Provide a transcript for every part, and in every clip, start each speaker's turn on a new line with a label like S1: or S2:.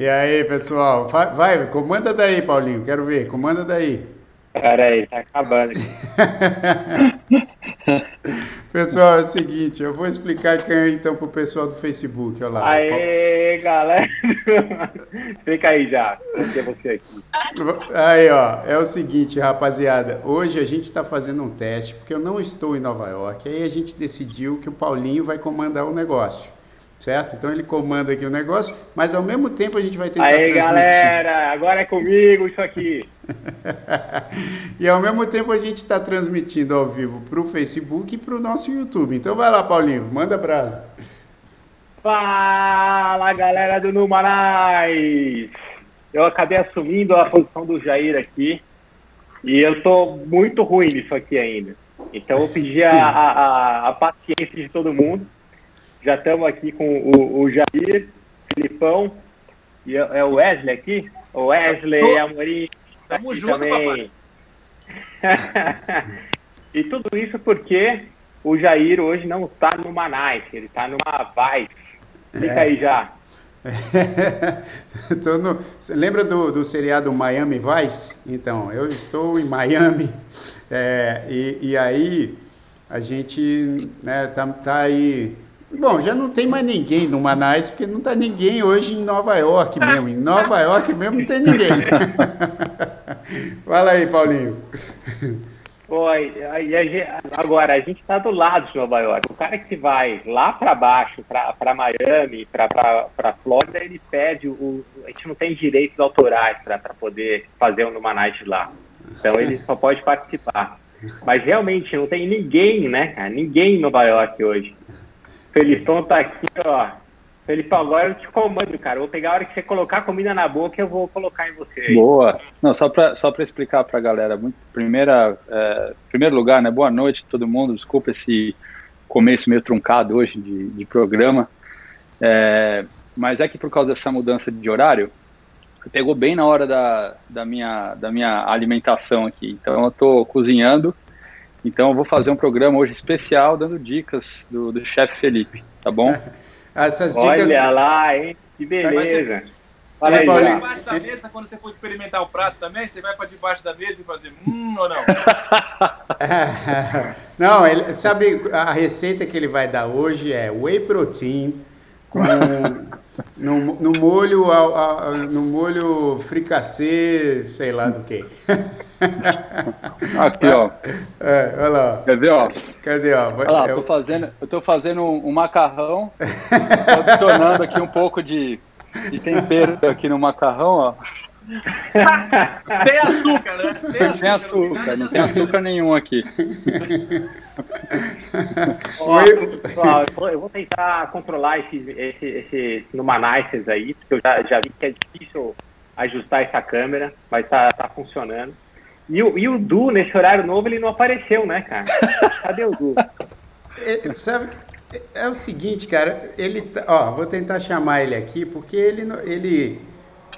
S1: E aí, pessoal? Vai, vai, comanda daí, Paulinho. Quero ver. Comanda daí.
S2: Pera aí, tá acabando aqui.
S1: pessoal, é o seguinte, eu vou explicar aqui então pro pessoal do Facebook, olha lá.
S2: Aê, galera! Fica aí já, você aqui.
S1: Aí, ó, é o seguinte, rapaziada, hoje a gente está fazendo um teste, porque eu não estou em Nova York, aí a gente decidiu que o Paulinho vai comandar o negócio certo? Então ele comanda aqui o negócio, mas ao mesmo tempo a gente vai tentar
S2: Aí,
S1: transmitir.
S2: galera, agora é comigo isso aqui.
S1: e ao mesmo tempo a gente está transmitindo ao vivo para o Facebook e para o nosso YouTube. Então vai lá, Paulinho, manda brasa.
S2: Fala, galera do Numanais! Eu acabei assumindo a posição do Jair aqui e eu tô muito ruim nisso aqui ainda. Então eu pedi a, a, a paciência de todo mundo já estamos aqui com o, o Jair, Filipão, e é, é o Wesley aqui? O Wesley, Amorim.
S3: Tamo junto, também.
S2: papai. e tudo isso porque o Jair hoje não está numa Nice, ele está numa Vice. Fica é. aí já.
S1: no... Lembra do, do seriado Miami Vice? Então, eu estou em Miami é, e, e aí a gente né, tá, tá aí Bom, já não tem mais ninguém no Manaus, porque não está ninguém hoje em Nova York mesmo. Em Nova York mesmo não tem ninguém. Fala aí, Paulinho.
S2: Oi, agora a gente está do lado de Nova York. O cara que vai lá para baixo, para Miami, para Flórida, ele pede o. A gente não tem direitos autorais para poder fazer um Numanite lá. Então ele só pode participar. Mas realmente não tem ninguém, né, cara? Ninguém em Nova York hoje. Felipão tá aqui, ó. Felipão, agora eu te comando, cara. vou pegar a hora que você colocar a comida na boca, eu vou colocar em você. Aí.
S4: Boa. Não, só para só pra explicar pra galera. Muito, primeira, é, primeiro lugar, né? Boa noite a todo mundo. Desculpa esse começo meio truncado hoje de, de programa. É, mas é que por causa dessa mudança de horário, pegou bem na hora da, da, minha, da minha alimentação aqui. Então eu tô cozinhando então eu vou fazer um programa hoje especial dando dicas do, do chefe Felipe, tá bom?
S2: Essas dicas... Olha lá, hein? Que beleza.
S3: Fala aí, Paulinho. debaixo da mesa, quando você for experimentar o prato também, você vai para debaixo da mesa e fazer hum ou não?
S1: não, ele, sabe, a receita que ele vai dar hoje é whey protein com no, no molho no molho fricassê, sei lá do que.
S4: Aqui, ó.
S1: É, olha lá.
S4: Quer ver, ó?
S1: Cadê, ó?
S4: Olha lá, eu... tô fazendo, eu tô fazendo um, um macarrão, adicionando aqui um pouco de, de tempero aqui no macarrão, ó.
S3: Sem açúcar, né?
S4: Sem açúcar, Sem açúcar não tem açúcar nenhum aqui.
S2: Ó, pessoal, eu vou tentar controlar esse, esse, esse Numanices aí, porque eu já, já vi que é difícil ajustar essa câmera, mas tá, tá funcionando. E o, e o Du, nesse horário novo, ele não apareceu, né, cara? Cadê o Du?
S1: É, sabe, é o seguinte, cara, ele, tá, ó, vou tentar chamar ele aqui, porque ele, ele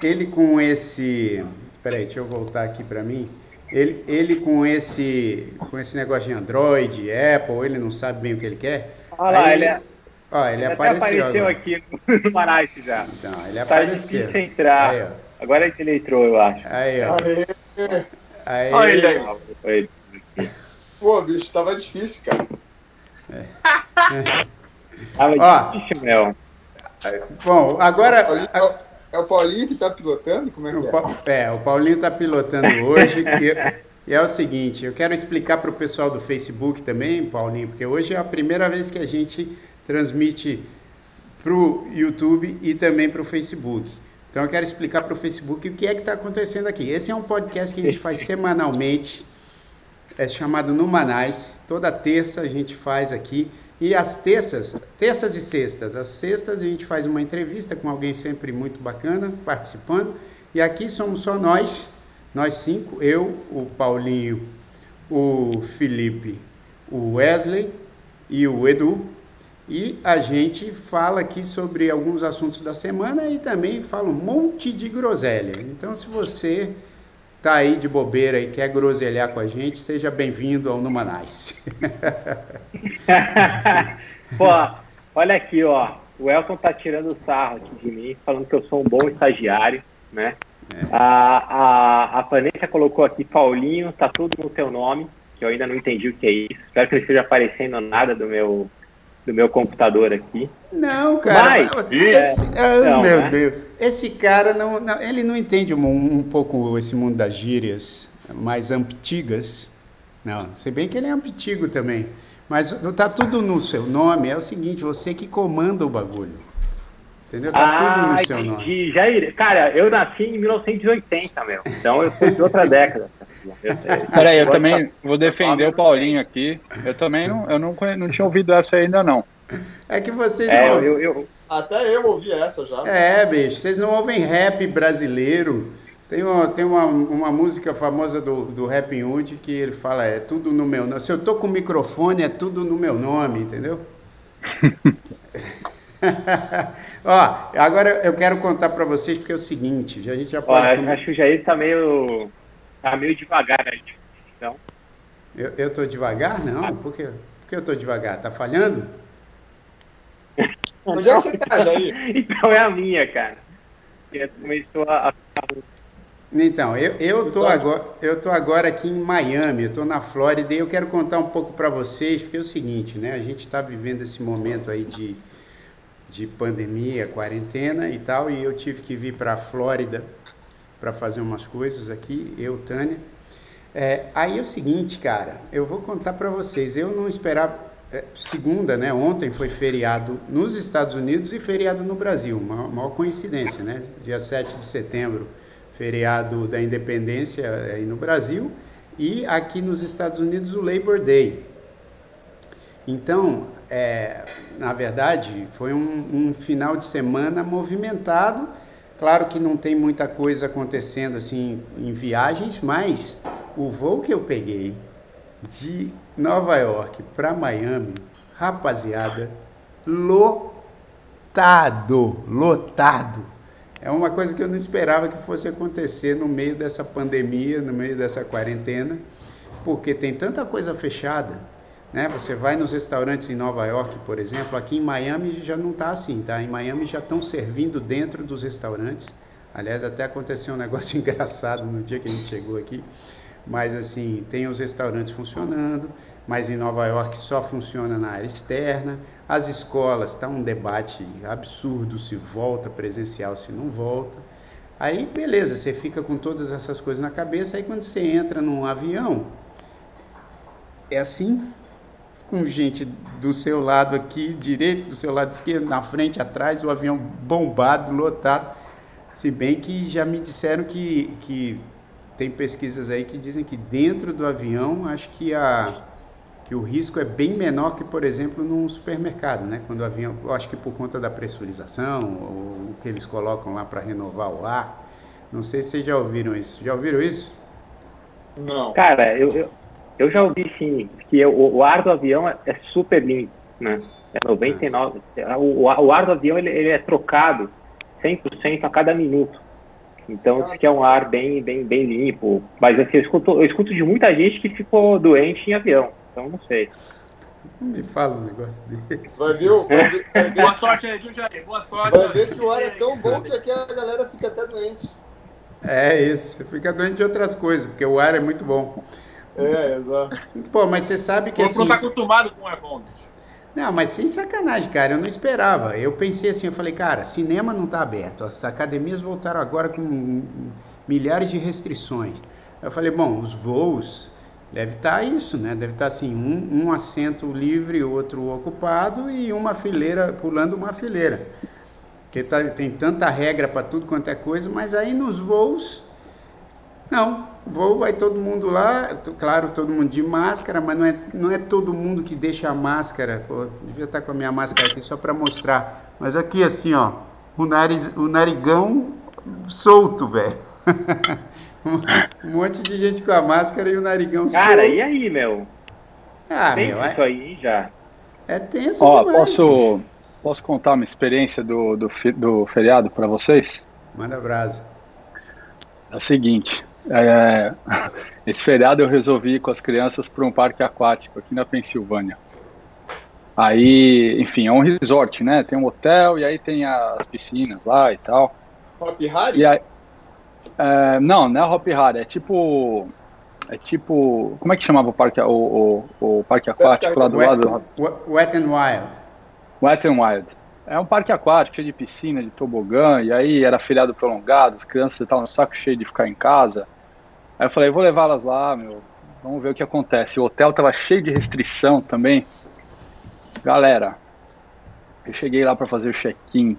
S1: ele com esse. Peraí, deixa eu voltar aqui para mim. Ele, ele com esse com esse negócio de Android, Apple, ele não sabe bem o que ele quer.
S2: Olha lá, ele, ele, é-
S1: ó, ele, ele apareceu,
S2: apareceu aqui no Manaus já.
S1: Então, ele tá apareceu.
S2: Difícil entrar. Aí, Agora ele entrou, eu acho.
S1: Aí, ó. Aí.
S2: Aí. Olha ele aí.
S3: Pô, bicho, tava difícil, cara.
S2: É. tava ó, difícil, meu.
S1: Bom, agora.
S3: É o Paulinho que está pilotando? Como é que é?
S1: É, o Paulinho está pilotando hoje. e, e, é o seguinte, eu quero explicar para o pessoal do Facebook também, Paulinho, porque hoje é a primeira vez que a gente transmite para o YouTube e também para o Facebook. Então eu quero explicar para o Facebook o que é que está acontecendo aqui. Esse é um podcast que a gente faz semanalmente, é chamado Numanais. Toda terça a gente faz aqui. E as terças, terças e sextas, as sextas a gente faz uma entrevista com alguém sempre muito bacana participando. E aqui somos só nós, nós cinco, eu, o Paulinho, o Felipe, o Wesley e o Edu. E a gente fala aqui sobre alguns assuntos da semana e também fala um monte de groselha. Então, se você tá aí de bobeira e quer groselhar com a gente, seja bem-vindo ao Numanais.
S2: Pô, olha aqui, ó. O Elton tá tirando sarro aqui de mim, falando que eu sou um bom estagiário, né? É. A, a, a Vanessa colocou aqui, Paulinho, tá tudo no teu nome, que eu ainda não entendi o que é isso. Espero que não esteja aparecendo nada do meu, do meu computador aqui.
S1: Não, cara. Mas, esse, é, oh, não, meu né? Deus. Esse cara, não, não, ele não entende um, um, pouco esse mundo das gírias mais antigas. Não, se bem que ele é antigo também. Mas tá tudo no seu nome, é o seguinte, você que comanda o bagulho. Entendeu? Tá
S2: ah, tudo no seu entendi. nome. Jair, cara, eu nasci em 1980, meu. Então eu sou de outra década.
S4: Peraí, eu também vou defender o Paulinho aqui. Eu também não, eu não, não tinha ouvido essa ainda, não.
S1: É que vocês é, não.
S5: Eu, eu... Até eu ouvi essa já.
S1: É, bicho, vocês não ouvem rap brasileiro. Tem uma, tem uma, uma música famosa do, do Rap Hood que ele fala, é tudo no meu nome. Se eu tô com o microfone, é tudo no meu nome, entendeu? Ó, agora eu quero contar para vocês porque é o seguinte, a gente já pode.
S2: Ó, Acho que o Jair tá meio. Tá meio devagar aí. Então.
S1: Eu, eu tô devagar? Não, ah. por quê? Por que eu tô devagar? Tá falhando?
S5: Onde é que você tá, Jair?
S2: então é a minha, cara. Começou a
S1: então, eu, eu, tô agora, eu tô agora aqui em Miami, eu tô na Flórida e eu quero contar um pouco para vocês, porque é o seguinte, né? A gente está vivendo esse momento aí de, de pandemia, quarentena e tal, e eu tive que vir para a Flórida para fazer umas coisas aqui, eu, Tânia. É, aí é o seguinte, cara, eu vou contar para vocês, eu não esperava, é, segunda, né? Ontem foi feriado nos Estados Unidos e feriado no Brasil, uma maior coincidência, né? Dia 7 de setembro feriado da independência aí no Brasil, e aqui nos Estados Unidos o Labor Day. Então, é, na verdade, foi um, um, final de semana movimentado. Claro que não tem muita coisa acontecendo assim em viagens, mas o voo que eu peguei de Nova York para Miami, rapaziada, lotado, lotado. É uma coisa que eu não esperava que fosse acontecer no meio dessa pandemia, no meio dessa quarentena, porque tem tanta coisa fechada. Né? Você vai nos restaurantes em Nova York, por exemplo, aqui em Miami já não está assim, tá? Em Miami já estão servindo dentro dos restaurantes. Aliás, até aconteceu um negócio engraçado no dia que a gente chegou aqui. Mas assim, tem os restaurantes funcionando, mas em Nova York só funciona na área externa. As escolas, está um debate absurdo se volta presencial, se não volta. Aí, beleza, você fica com todas essas coisas na cabeça, aí quando você entra num avião, é assim, com gente do seu lado aqui, direito, do seu lado esquerdo, na frente, atrás, o avião bombado, lotado. Se bem que já me disseram que, que tem pesquisas aí que dizem que dentro do avião, acho que a que o risco é bem menor que, por exemplo, num supermercado, né? Quando o avião, eu acho que por conta da pressurização, ou o que eles colocam lá para renovar o ar. Não sei se vocês já ouviram isso. Já ouviram isso?
S2: Não. Cara, eu, eu, eu já ouvi sim, que o, o ar do avião é, é, super limpo, né? É 99. Ah. O, o ar do avião ele, ele é trocado 100% a cada minuto. Então, isso aqui é um ar bem, bem, bem limpo. Mas assim, eu escuto, eu escuto de muita gente que ficou doente em avião. Então não sei.
S1: Me fala um negócio desse.
S5: Vai ver, vai ver, vai ver.
S3: Boa sorte aí, viu, Jair? Boa sorte.
S5: Vai ver que o ar é tão bom que aqui a galera fica até doente.
S1: É isso, fica doente de outras coisas, porque o ar é muito bom.
S5: É, exato.
S1: Pô, mas você sabe que assim.
S3: Não tá acostumado com bom,
S1: Não, mas sem sacanagem, cara, eu não esperava. Eu pensei assim, eu falei, cara, cinema não tá aberto. As academias voltaram agora com milhares de restrições. Eu falei, bom, os voos Deve estar tá isso, né? Deve estar tá assim, um, um assento livre, outro ocupado e uma fileira, pulando uma fileira. Porque tá, tem tanta regra para tudo quanto é coisa, mas aí nos voos, não. Voo vai todo mundo lá, claro, todo mundo de máscara, mas não é, não é todo mundo que deixa a máscara. Pô, devia estar tá com a minha máscara aqui só para mostrar. Mas aqui assim, ó, o, nariz, o narigão solto, velho. um monte de gente com a máscara e o narigão
S2: Cara, solto. e aí, meu?
S1: Ah, Tem meu.
S2: Isso aí já.
S1: É, É tenso
S4: Ó,
S1: demais.
S4: posso, posso contar uma experiência do, do, do feriado para vocês?
S1: Manda brasa.
S4: É o seguinte, é, esse feriado eu resolvi ir com as crianças para um parque aquático aqui na Pensilvânia. Aí, enfim, é um resort, né? Tem um hotel e aí tem as piscinas lá e tal.
S5: Hop Harry?
S4: E aí, é, não, não é Hop Hari, é tipo, é tipo, como é que chamava o parque, o, o, o parque aquático lá do
S1: Wet,
S4: lado
S1: Wet- Wet and Wild.
S4: Wet n Wild. É um parque aquático, cheio de piscina, de tobogã, e aí era feriado prolongado, as crianças estavam no saco cheio de ficar em casa. Aí eu falei, vou levá-las lá, meu, vamos ver o que acontece. O hotel tava cheio de restrição também. Galera, eu cheguei lá para fazer o check-in.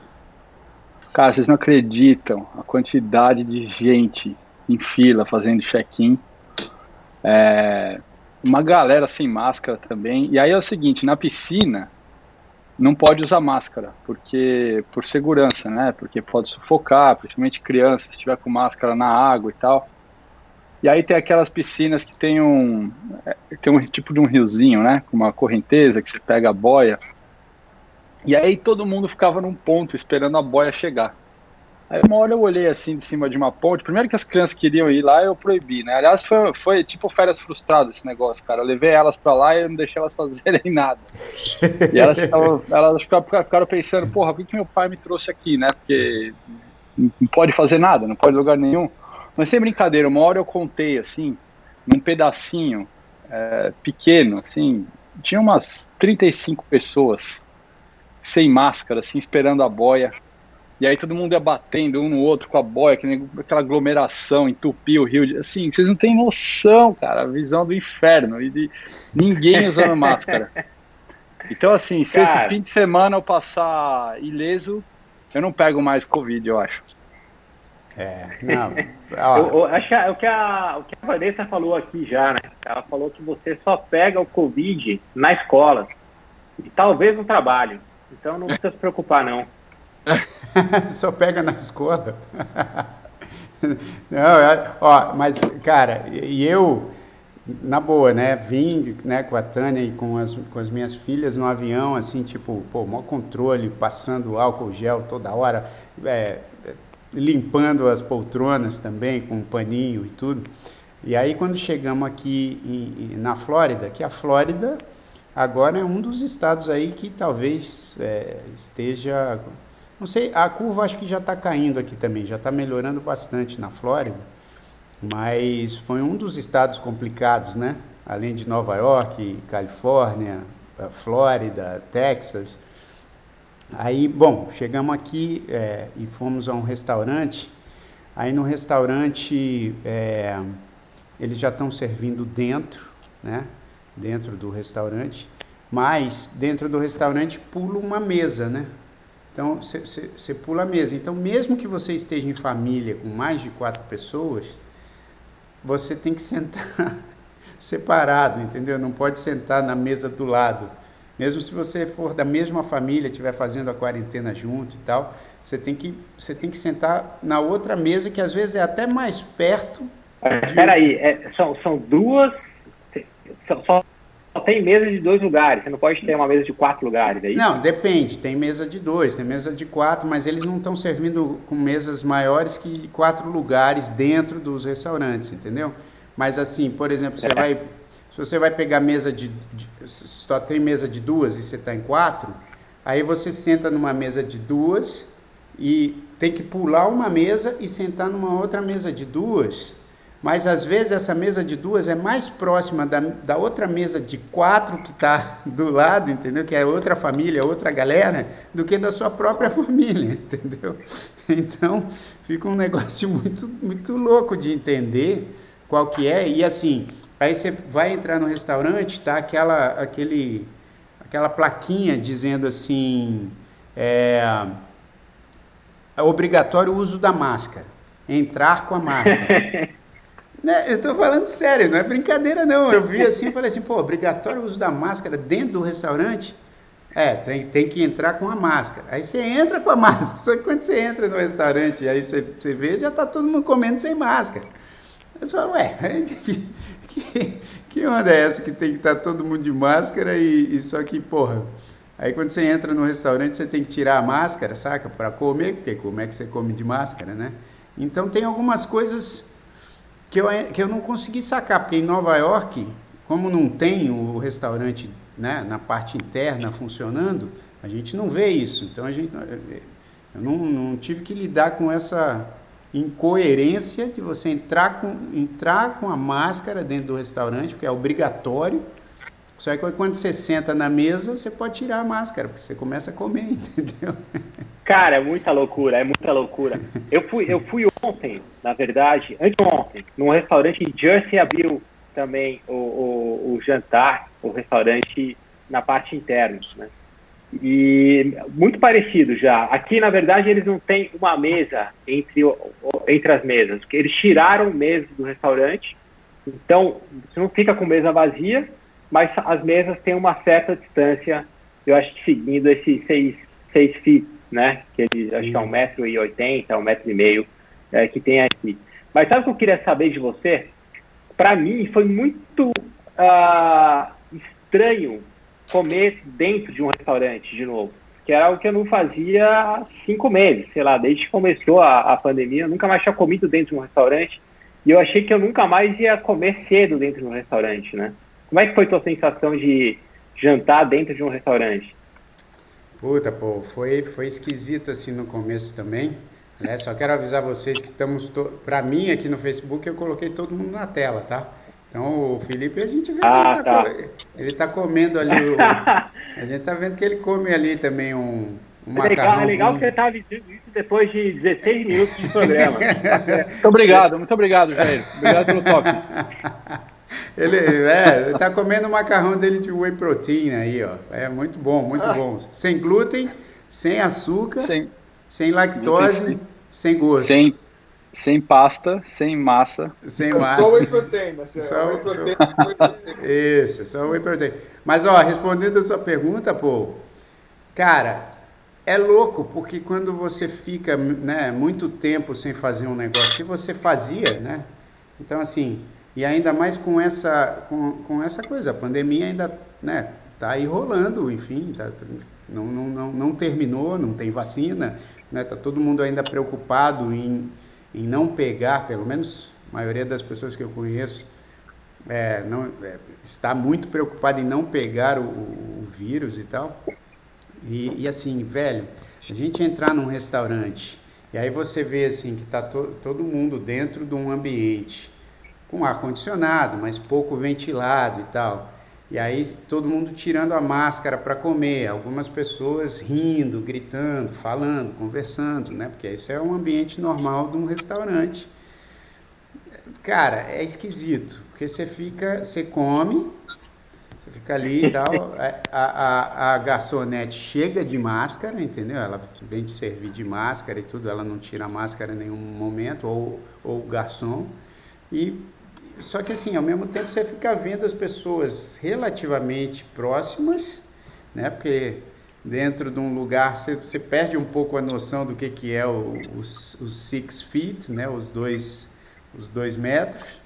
S4: Cara, vocês não acreditam a quantidade de gente em fila fazendo check-in. É, uma galera sem máscara também. E aí é o seguinte, na piscina não pode usar máscara, porque por segurança, né? Porque pode sufocar, principalmente crianças, se estiver com máscara na água e tal. E aí tem aquelas piscinas que tem um é, tem um tipo de um riozinho, né? Com uma correnteza que você pega a boia. E aí todo mundo ficava num ponto esperando a boia chegar. Aí uma hora eu olhei assim de cima de uma ponte. Primeiro que as crianças queriam ir lá, eu proibi, né? Aliás, foi, foi tipo férias frustradas esse negócio, cara. Eu levei elas pra lá e eu não deixei elas fazerem nada. E elas, ficavam, elas ficaram pensando, porra, por que, que meu pai me trouxe aqui, né? Porque não pode fazer nada, não pode lugar nenhum. Mas sem brincadeira, uma hora eu contei assim, num pedacinho é, pequeno, assim, tinha umas 35 pessoas sem máscara, assim, esperando a boia. E aí todo mundo ia batendo um no outro com a boia, aquela aglomeração, entupia o rio. de- Assim, vocês não têm noção, cara, a visão do inferno e de ninguém usando máscara. Então, assim, se
S2: Cara.
S4: esse fim de semana eu passar ileso, eu não pego mais Covid, eu acho.
S1: É, não.
S2: Eu, acho que o, que a, o que a Vanessa falou aqui já, né? Ela falou que você só pega o Covid na escola e talvez no trabalho. Então não precisa se preocupar, não.
S1: Só pega na escola. Não, é- ó, mas, cara, e eu, na boa, né, vim né, com a Tânia e com as, com as minhas filhas no avião, assim, tipo, pô, maior controle, passando álcool gel toda hora, é, limpando as poltronas também com um paninho e tudo. E aí, quando chegamos aqui em- na Flórida, que a Flórida agora é um dos estados aí que talvez é, esteja não sei, a curva acho que já está caindo aqui também, já está melhorando bastante na Flórida, mas foi um dos estados complicados, né? Além de Nova York, Califórnia, Flórida, Texas. Aí, bom, chegamos aqui é, e fomos a um restaurante. Aí no restaurante é, eles já estão servindo dentro, né? Dentro do restaurante, mas dentro do restaurante pula uma mesa, né? Então, você pula a mesa. Então, mesmo que você esteja em família com mais de quatro pessoas, você tem que sentar separado, entendeu? Não pode sentar na mesa do lado. Mesmo se você for da mesma família, estiver fazendo a quarentena junto e tal, você tem que, você tem que sentar na outra mesa, que às vezes é até mais perto.
S2: Espera aí, é, são, são duas. Só, só só tem mesa de dois lugares. Você não pode ter uma mesa de quatro lugares, é isso?
S1: Não, depende. Tem mesa de dois, tem mesa de quatro, mas eles não estão servindo com mesas maiores que quatro lugares dentro dos restaurantes, entendeu? Mas assim, por exemplo, você vai, se você vai pegar mesa de, de só tem mesa de duas e você está em quatro, aí você senta numa mesa de duas e tem que pular uma mesa e sentar numa outra mesa de duas. Mas às vezes essa mesa de duas é mais próxima da, da outra mesa de quatro que está do lado, entendeu? Que é outra família, outra galera, do que da sua própria família, entendeu? Então fica um negócio muito, muito louco de entender qual que é. E assim, aí você vai entrar no restaurante, tá aquela, aquele, aquela plaquinha dizendo assim, é, é obrigatório o uso da máscara, entrar com a máscara. Né, eu tô falando sério, não é brincadeira não. Eu vi assim e falei assim, pô, obrigatório o uso da máscara dentro do restaurante? É, tem, tem que entrar com a máscara. Aí você entra com a máscara, só que quando você entra no restaurante, aí você, você vê, já tá todo mundo comendo sem máscara. Eu só, ué, que, onda é essa que tem que estar todo mundo de máscara e, e só que, porra, aí quando você entra no restaurante você tem que tirar a máscara, saca? Para comer, porque como é que você come de máscara, né? Então tem algumas coisas que eu, que eu não consegui sacar, porque em Nova York, como não tem o restaurante né, na parte interna funcionando, a gente não vê isso. Então a gente, eu não, não tive que lidar com essa incoerência de você entrar com, entrar com a máscara dentro do restaurante, porque é obrigatório. Só que quando você senta na mesa, você pode tirar a máscara, porque você começa a comer, entendeu?
S2: Cara, é muita loucura, é muita loucura. Eu fui, eu fui ontem, na verdade, anteontem, num restaurante em Jersey abriu também o, o, o jantar, o restaurante na parte interna, né? E muito parecido já. Aqui, na verdade, eles não têm uma mesa entre, entre as mesas. Eles tiraram mesas do restaurante, então você não fica com mesa vazia, mas as mesas têm uma certa distância, eu acho que seguindo esses seis, seis feet, né? Que eles Sim. acho que é um metro e oitenta, um metro e meio é, que tem aqui. Mas sabe o que eu queria saber de você? Para mim foi muito uh, estranho comer dentro de um restaurante de novo, que era algo que eu não fazia há cinco meses, sei lá, desde que começou a, a pandemia, eu nunca mais tinha comido dentro de um restaurante e eu achei que eu nunca mais ia comer cedo dentro de um restaurante, né? Como é que foi tua sensação de jantar dentro de um restaurante?
S1: Puta, pô, foi, foi esquisito assim no começo também. Aliás, só quero avisar vocês que estamos, to... para mim aqui no Facebook eu coloquei todo mundo na tela, tá? Então o Felipe a gente vê que ah, ele, tá tá. ele tá comendo ali o, a gente tá vendo que ele come ali também um, um é
S2: legal, é legal que você tá isso depois de 16 minutos de programa.
S4: muito obrigado, muito obrigado, Jair. Obrigado pelo toque.
S1: Ele, é, tá comendo o macarrão dele de whey protein aí, ó. É muito bom, muito bom. Sem glúten, sem açúcar, sem, sem lactose, sem gosto.
S4: Sem sem pasta, sem massa.
S1: Sem é massa.
S5: Só whey protein, mas é só whey protein,
S1: só... Isso, só whey protein. Mas, ó, respondendo a sua pergunta, pô, cara, é louco, porque quando você fica né, muito tempo sem fazer um negócio que você fazia, né? Então, assim, e ainda mais com essa, com, com essa coisa, a pandemia ainda, né, tá aí rolando, enfim, tá, não, não, não, não terminou, não tem vacina, né? Tá todo mundo ainda preocupado em em não pegar, pelo menos a maioria das pessoas que eu conheço, é, não, é, está muito preocupada em não pegar o, o vírus e tal. E, e, assim, velho, a gente entrar num restaurante e aí você vê assim que está to, todo mundo dentro de um ambiente com ar condicionado, mas pouco ventilado e tal. E aí todo mundo tirando a máscara para comer, algumas pessoas rindo, gritando, falando, conversando, né? Porque isso é um ambiente normal de um restaurante. Cara, é esquisito, porque você fica, você come, você fica ali e tal, a, a, a garçonete chega de máscara, entendeu? Ela vem te servir de máscara e tudo, ela não tira a máscara em nenhum momento, ou, ou o garçom, e só que assim, ao mesmo tempo você fica vendo as pessoas relativamente próximas, né? Porque dentro de um lugar você, você perde um pouco a noção do que, que é os, os six feet, né? Os dois, os dois metros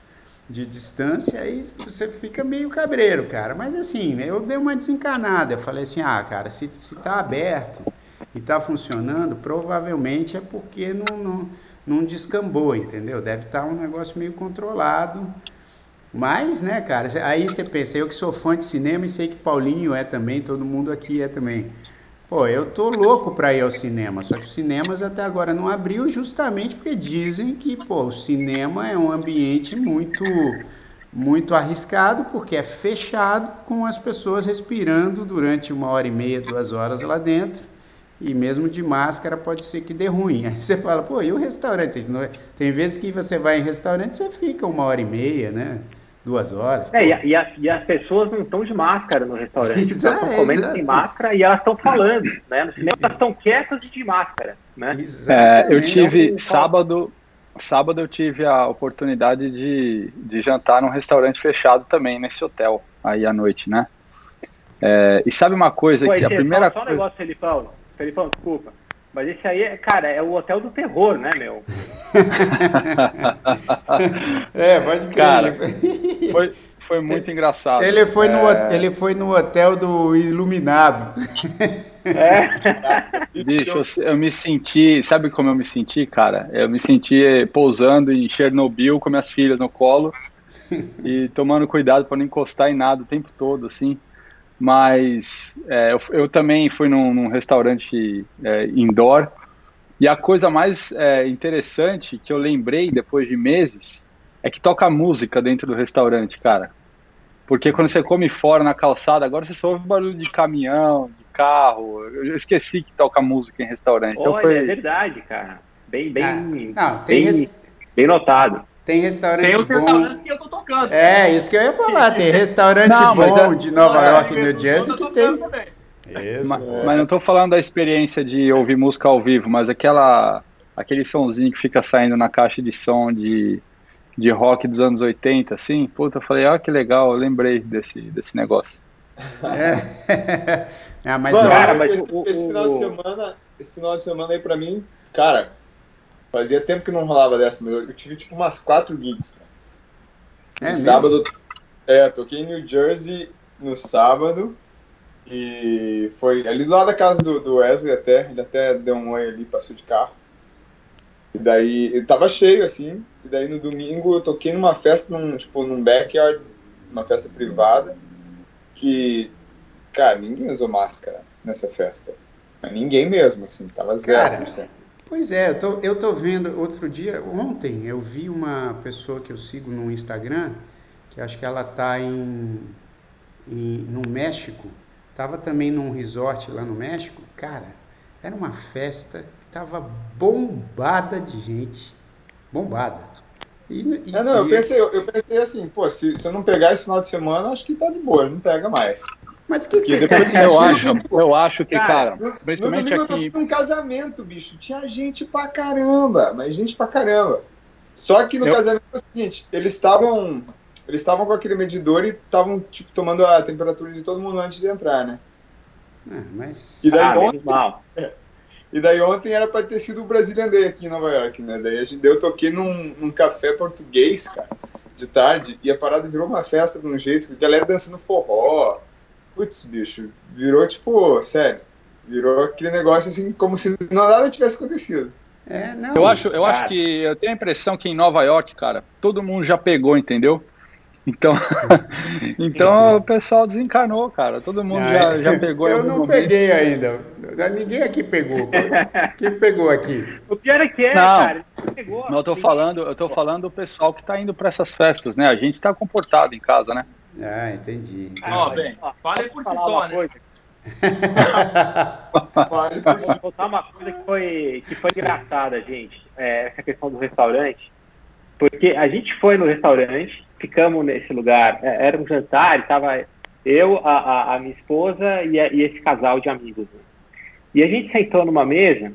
S1: de distância e você fica meio cabreiro, cara. Mas assim, eu dei uma desencanada. Eu falei assim, ah, cara, se, se tá aberto e tá funcionando, provavelmente é porque não, não não descambou, entendeu? Deve estar tá um negócio meio controlado. Mas, né, cara, aí você pensa, eu que sou fã de cinema e sei que Paulinho é também, todo mundo aqui é também. Pô, eu tô louco para ir ao cinema, só que os cinemas até agora não abriu justamente porque dizem que, pô, o cinema é um ambiente muito muito arriscado porque é fechado com as pessoas respirando durante uma hora e meia, duas horas lá dentro e mesmo de máscara pode ser que dê ruim. Aí você fala, pô, e o restaurante? É? Tem vezes que você vai em restaurante você fica uma hora e meia, né? Duas horas.
S2: É, e, a, e, as pessoas não estão de máscara no restaurante. Exato, elas estão comendo exato. sem máscara e elas estão falando, né? No cinema elas estão quietas e de máscara, né?
S4: É, eu tive então, sábado, sábado eu tive a oportunidade de, de jantar num restaurante fechado também, nesse hotel, aí à noite, né? É, e sabe uma coisa Pô, que a primeira
S2: só, só um negócio, Felipão. Felipão, desculpa. Mas esse aí, é, cara, é o hotel do terror, né, meu?
S1: é, pode crer.
S4: Cara, foi, foi muito engraçado.
S1: Ele foi, é... no, ele foi no hotel do Iluminado.
S4: É. Bicho, eu, eu, me senti, sabe como eu me senti, cara? Eu me senti pousando em Chernobyl com minhas filhas no colo e tomando cuidado para não encostar em nada o tempo todo, assim. Mas é, eu, eu, também fui num, num restaurante é, indoor e a coisa mais é, interessante que eu lembrei depois de meses é que toca música dentro do restaurante, cara. Porque quando você come fora na calçada, agora você só ouve barulho de caminhão, de carro. Eu esqueci que toca música em restaurante.
S2: Então Olha, então foi... é verdade, cara. Bem, bem, ah, não, bem, res... bem notado.
S1: Tem restaurante
S3: Tem os restaurantes que eu tô tocando.
S1: É, isso que eu ia falar. Tem restaurante não, bom é... de Nova é, York e New Jersey que tem.
S4: Isso. Mas, mas não estou falando da experiência de ouvir música ao vivo, mas aquela aquele sonzinho que fica saindo na caixa de som de, de rock dos anos 80, assim, puta, eu falei, ó, ah, que legal, eu lembrei desse, desse negócio.
S1: É. é mas,
S5: Mano, cara, mas esse, o, esse, final de semana, esse final de semana aí pra mim, cara, Fazia tempo que não rolava dessa, mas eu tive tipo umas quatro gigs. Cara. É, no sábado. É, toquei em New Jersey no sábado. E foi ali do lado da casa do, do Wesley até. Ele até deu um oi ali, passou de carro. E daí, ele tava cheio assim. E daí no domingo eu toquei numa festa, num, tipo, num backyard, uma festa privada. Que, cara, ninguém usou máscara nessa festa. Ninguém mesmo, assim, tava zero. Cara,
S1: Pois é, eu tô, eu tô vendo, outro dia, ontem, eu vi uma pessoa que eu sigo no Instagram, que acho que ela tá em, em no México, tava também num resort lá no México, cara, era uma festa que tava bombada de gente, bombada.
S5: E, e, é, não, eu pensei, eu, pensei assim, pô, se, se eu não pegar esse final de semana, acho que tá de boa, não pega mais.
S1: Mas o que, que vocês
S4: depois, eu acho, eu acho que, cara, cara principalmente
S5: no
S4: aqui.
S5: um casamento, bicho. Tinha gente pra caramba, mas gente pra caramba. Só que no eu... casamento é o seguinte, eles estavam. Eles estavam com aquele medidor e estavam, tipo, tomando a temperatura de todo mundo antes de entrar, né?
S1: É, mas.
S5: E daí, ah, ontem, é, e daí ontem era pra ter sido o Brazilian Day aqui em Nova York, né? Daí a gente, eu toquei num, num café português, cara, de tarde, e a parada virou uma festa de um jeito, a galera dançando forró, putz, bicho, virou tipo, sério, virou aquele negócio assim, como se nada tivesse acontecido.
S4: É, não, eu acho, eu acho que eu tenho a impressão que em Nova York, cara, todo mundo já pegou, entendeu? Então, então o pessoal desencarnou, cara. Todo mundo ah, já, já pegou.
S1: Eu não momento. peguei ainda. Ninguém aqui pegou. Quem pegou aqui?
S2: O pior é que é,
S4: não, cara. Pegou, não, eu tô falando, eu tô falando do pessoal que tá indo para essas festas, né? A gente tá comportado em casa, né?
S1: Ah, entendi. entendi.
S3: Ó, bem, fale por si só, né? Coisa.
S2: Vou contar uma coisa que foi, que foi engraçada, gente. É, essa questão do restaurante. Porque a gente foi no restaurante, ficamos nesse lugar, é, era um jantar, estava eu, a, a, a, minha esposa e, a, e, esse casal de amigos. Né? E a gente sentou numa mesa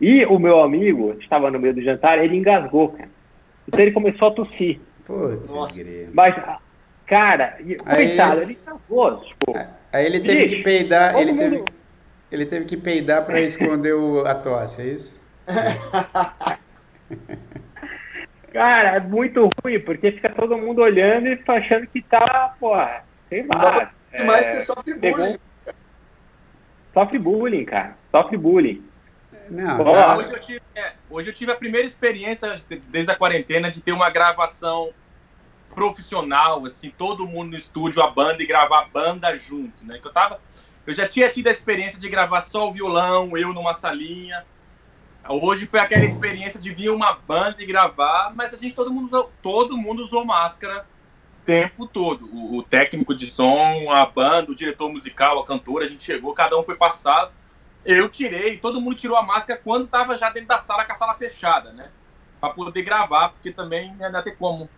S2: e o meu amigo, estava no meio do jantar, ele engasgou, cara. Então ele começou a tossir.
S1: Putz,
S2: Mas Cara, coitado, ele. Tá tipo,
S1: aí ele teve gente, que peidar, ele teve, ele teve que peidar para esconder o, a tosse, é isso?
S2: Cara, é muito ruim, porque fica todo mundo olhando e achando que tá, porra, sei lá.
S5: É, mas você sofre bullying.
S2: Sofre bullying, cara. Sofre bullying.
S3: Não, tá. hoje, eu tive, é, hoje eu tive a primeira experiência desde a quarentena de ter uma gravação profissional, assim, todo mundo no estúdio, a banda e gravar a banda junto, né? Que eu tava, eu já tinha tido a experiência de gravar só o violão, eu numa salinha. Hoje foi aquela experiência de vir uma banda e gravar, mas a gente todo mundo usou, todo mundo usou máscara o tempo todo. O, o técnico de som, a banda, o diretor musical, a cantora, a gente chegou, cada um foi passado. Eu tirei, todo mundo tirou a máscara quando estava já dentro da sala com a sala fechada, né? Para poder gravar, porque também não ia ter como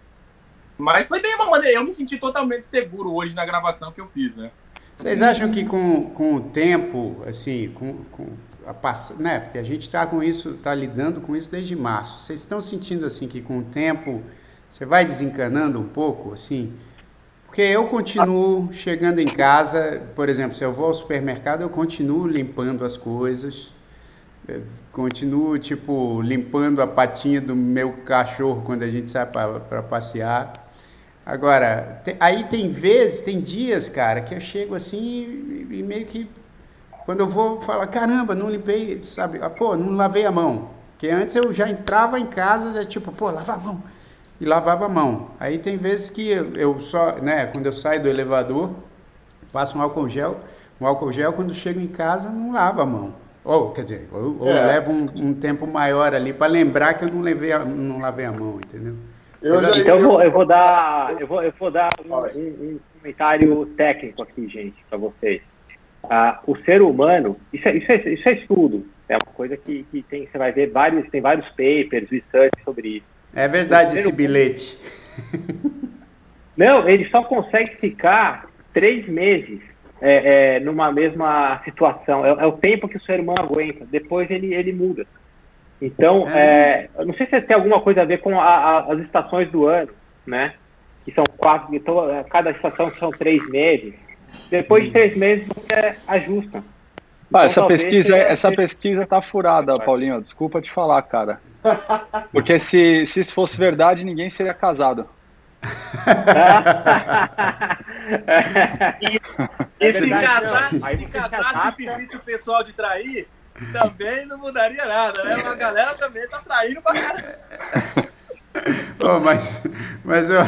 S3: mas foi bem uma maneira. Eu me senti totalmente seguro hoje na gravação que eu fiz, né?
S1: Vocês acham que com, com o tempo, assim, com, com a passa, né? Porque a gente está com isso, está lidando com isso desde março. Vocês estão sentindo assim que com o tempo você vai desencanando um pouco, assim? Porque eu continuo chegando em casa, por exemplo, se eu vou ao supermercado, eu continuo limpando as coisas, continuo tipo limpando a patinha do meu cachorro quando a gente sai para passear. Agora, te, aí tem vezes, tem dias, cara, que eu chego assim e, e, meio que. Quando eu vou falar, caramba, não limpei, sabe? Ah, pô, não lavei a mão. Porque antes eu já entrava em casa, já tipo, pô, lava a mão. E lavava a mão. Aí tem vezes que eu, eu só, né, quando eu saio do elevador, passo um álcool gel, um álcool gel, quando chego em casa, não lavo a mão. Ou, quer dizer, ou, ou é. levo um, um, tempo maior ali para lembrar que eu não, levei a, não lavei a mão, entendeu?
S2: Eu já, então eu vou, eu vou dar, eu vou, eu vou dar um, um, um comentário técnico aqui, gente, para vocês. Ah, o ser humano, isso é, isso, é, isso é estudo, é uma coisa que, que tem, você vai ver vários, tem vários papers, research sobre isso.
S1: É verdade esse bilhete.
S2: Não, ele só consegue ficar três meses é, é, numa mesma situação. É, é, o tempo que o ser humano aguenta. Depois ele, ele muda. Então, é. é não sei se tem alguma coisa a ver com a, a, as estações do ano, né? Que são quatro, então, é, cada estação são três meses. Depois de três meses você ajusta.
S4: Ah, essa pesquisa, essa pesquisa tá furada, Paulinho. Desculpa te falar, cara. Porque se, se isso fosse verdade, ninguém seria casado.
S3: e, e se casar, se casar, se pedisse o pessoal de trair, também não mudaria nada, né? A galera também tá traindo pra caralho.
S1: Oh, mas, mas, eu,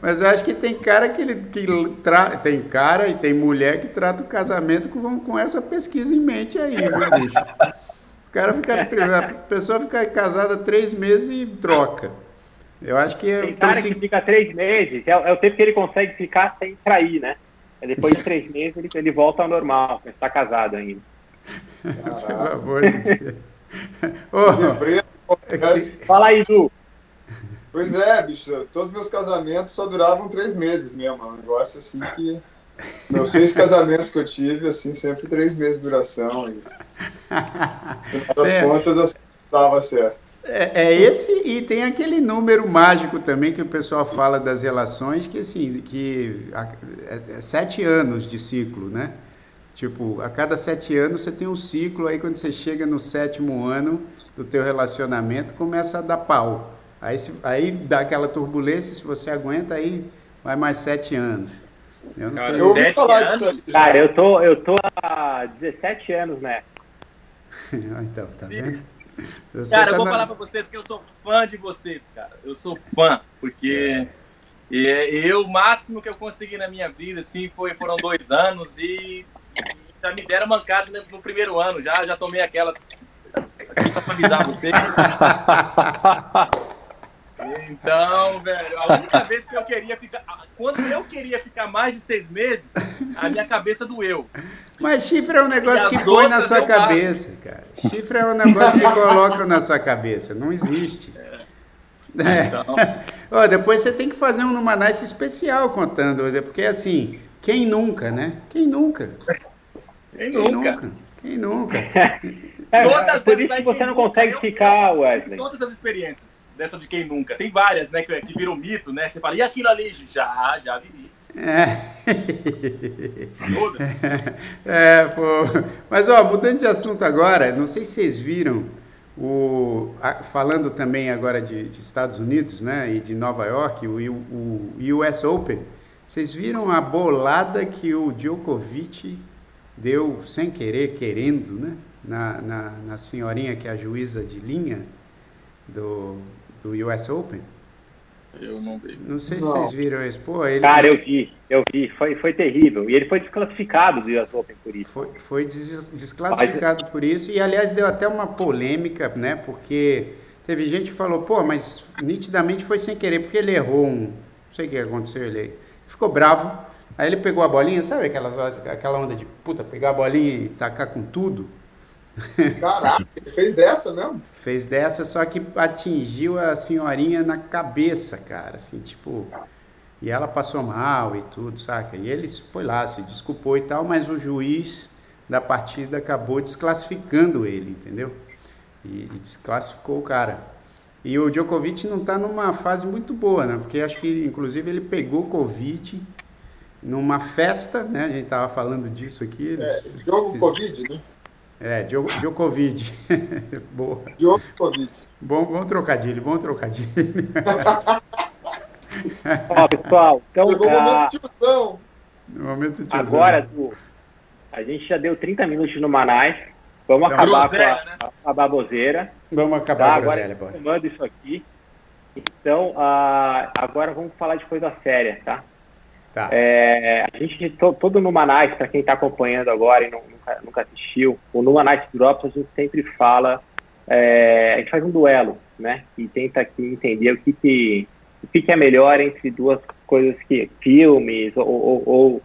S1: mas eu acho que tem cara que, ele, que tra, tem cara e tem mulher que trata o casamento com, com essa pesquisa em mente aí, viu, bicho? O cara fica, a pessoa fica casada três meses e troca. Eu acho que.
S2: Tem então, cara que fica três meses, é, é, o tempo que ele consegue ficar sem trair, né? Depois de três meses ele, ele volta ao normal, está casado ainda. Pelo amor de Deus.
S5: oh,
S2: Fala aí, Ju.
S5: Pois é, bicho, todos os meus casamentos só duravam três meses mesmo. É um negócio assim que. Meus seis casamentos que eu tive, assim, sempre três meses de duração. E, no final das é. contas, assim, dava certo.
S1: É, é, esse e tem aquele número mágico também que o pessoal fala das relações, que assim, que é, é sete anos de ciclo, né? Tipo, a cada sete anos você tem um ciclo, aí quando você chega no sétimo ano do teu relacionamento, começa a dar pau. Aí, aí dá aquela turbulência, se você aguenta, aí vai mais sete anos.
S2: Eu não cara, sei. Eu ouvi falar disso. Cara, eu tô, eu tô há 17 anos, né?
S1: então, tá vendo?
S3: Você cara, tá eu vou na... falar pra vocês que eu sou fã de vocês, cara. Eu sou fã, porque é. eu, o máximo que eu consegui na minha vida, assim, foi, foram dois anos e já me deram mancada no, primeiro ano, já, já tomei aquelas. Só pra avisar vocês. Então, velho, a única vez que eu queria ficar. Quando eu queria ficar mais de seis meses, a minha cabeça doeu.
S1: Mas chifre é um negócio que põe na sua cabeça, cara. Chifre é um negócio que coloca na sua cabeça. Não existe. É. É. Então... oh, depois você tem que fazer um Numanice especial contando, porque assim, quem nunca, né? Quem nunca?
S3: Quem, quem nunca? nunca?
S1: Quem nunca?
S2: É, Todas por isso que você não consegue ficar, Wesley.
S3: Todas as experiências dessa de quem nunca. Tem várias, né, que, que viram mito, né? Você fala, e aquilo ali? Já, já vivi.
S1: É. é, pô. Mas, ó, mudando de assunto agora, não sei se vocês viram, o, a, falando também agora de, de, Estados Unidos, né, e de Nova York, o, o, o US Open, vocês viram a bolada que o Djokovic deu sem querer, querendo, né, na, na, na senhorinha que é a juíza de linha do, do US Open?
S3: Eu não vi.
S1: Não sei não. se vocês viram isso. Pô, ele...
S2: Cara, eu vi, eu vi. Foi, foi terrível. E ele foi desclassificado do US Open por isso.
S1: Foi, foi des desclassificado mas... por isso. E, aliás, deu até uma polêmica, né? Porque teve gente que falou, pô, mas nitidamente foi sem querer, porque ele errou um... Não sei o que aconteceu, ele ficou bravo. Aí ele pegou a bolinha, sabe aquelas, aquela onda de, puta, pegar a bolinha e tacar com tudo?
S5: Caraca, ele fez dessa mesmo?
S1: Fez dessa, só que atingiu a senhorinha na cabeça, cara, assim, tipo... E ela passou mal e tudo, saca? E ele foi lá, se desculpou e tal, mas o juiz da partida acabou desclassificando ele, entendeu? E, e desclassificou o cara. E o Djokovic não está numa fase muito boa, né? Porque acho que, inclusive, ele pegou Covid numa festa, né? A gente tava falando disso aqui.
S5: É, jogo fiz... Covid, né?
S1: É, Djokovic. Boa.
S5: Djokovic.
S1: Bom, bom trocadilho, bom trocadilho.
S2: Ó, pessoal, então.
S5: Chegou o momento ah, tiozão.
S1: No momento tiozão.
S2: Agora, tu, a gente já deu 30 minutos no Manais. Vamos então, acabar groselha, com a, né? a, baboseira.
S1: Vamos acabar tá? a groselha,
S2: agora. Comando isso aqui. Então, uh, agora vamos falar de coisa séria, tá? Tá. É, a gente, todo no Manais, para quem está acompanhando agora e nunca, nunca assistiu, o no Manais Drops a gente sempre fala, é, a gente faz um duelo, né? E tenta aqui entender o que, que, o que, que é melhor entre duas coisas que, filmes ou, ou, ou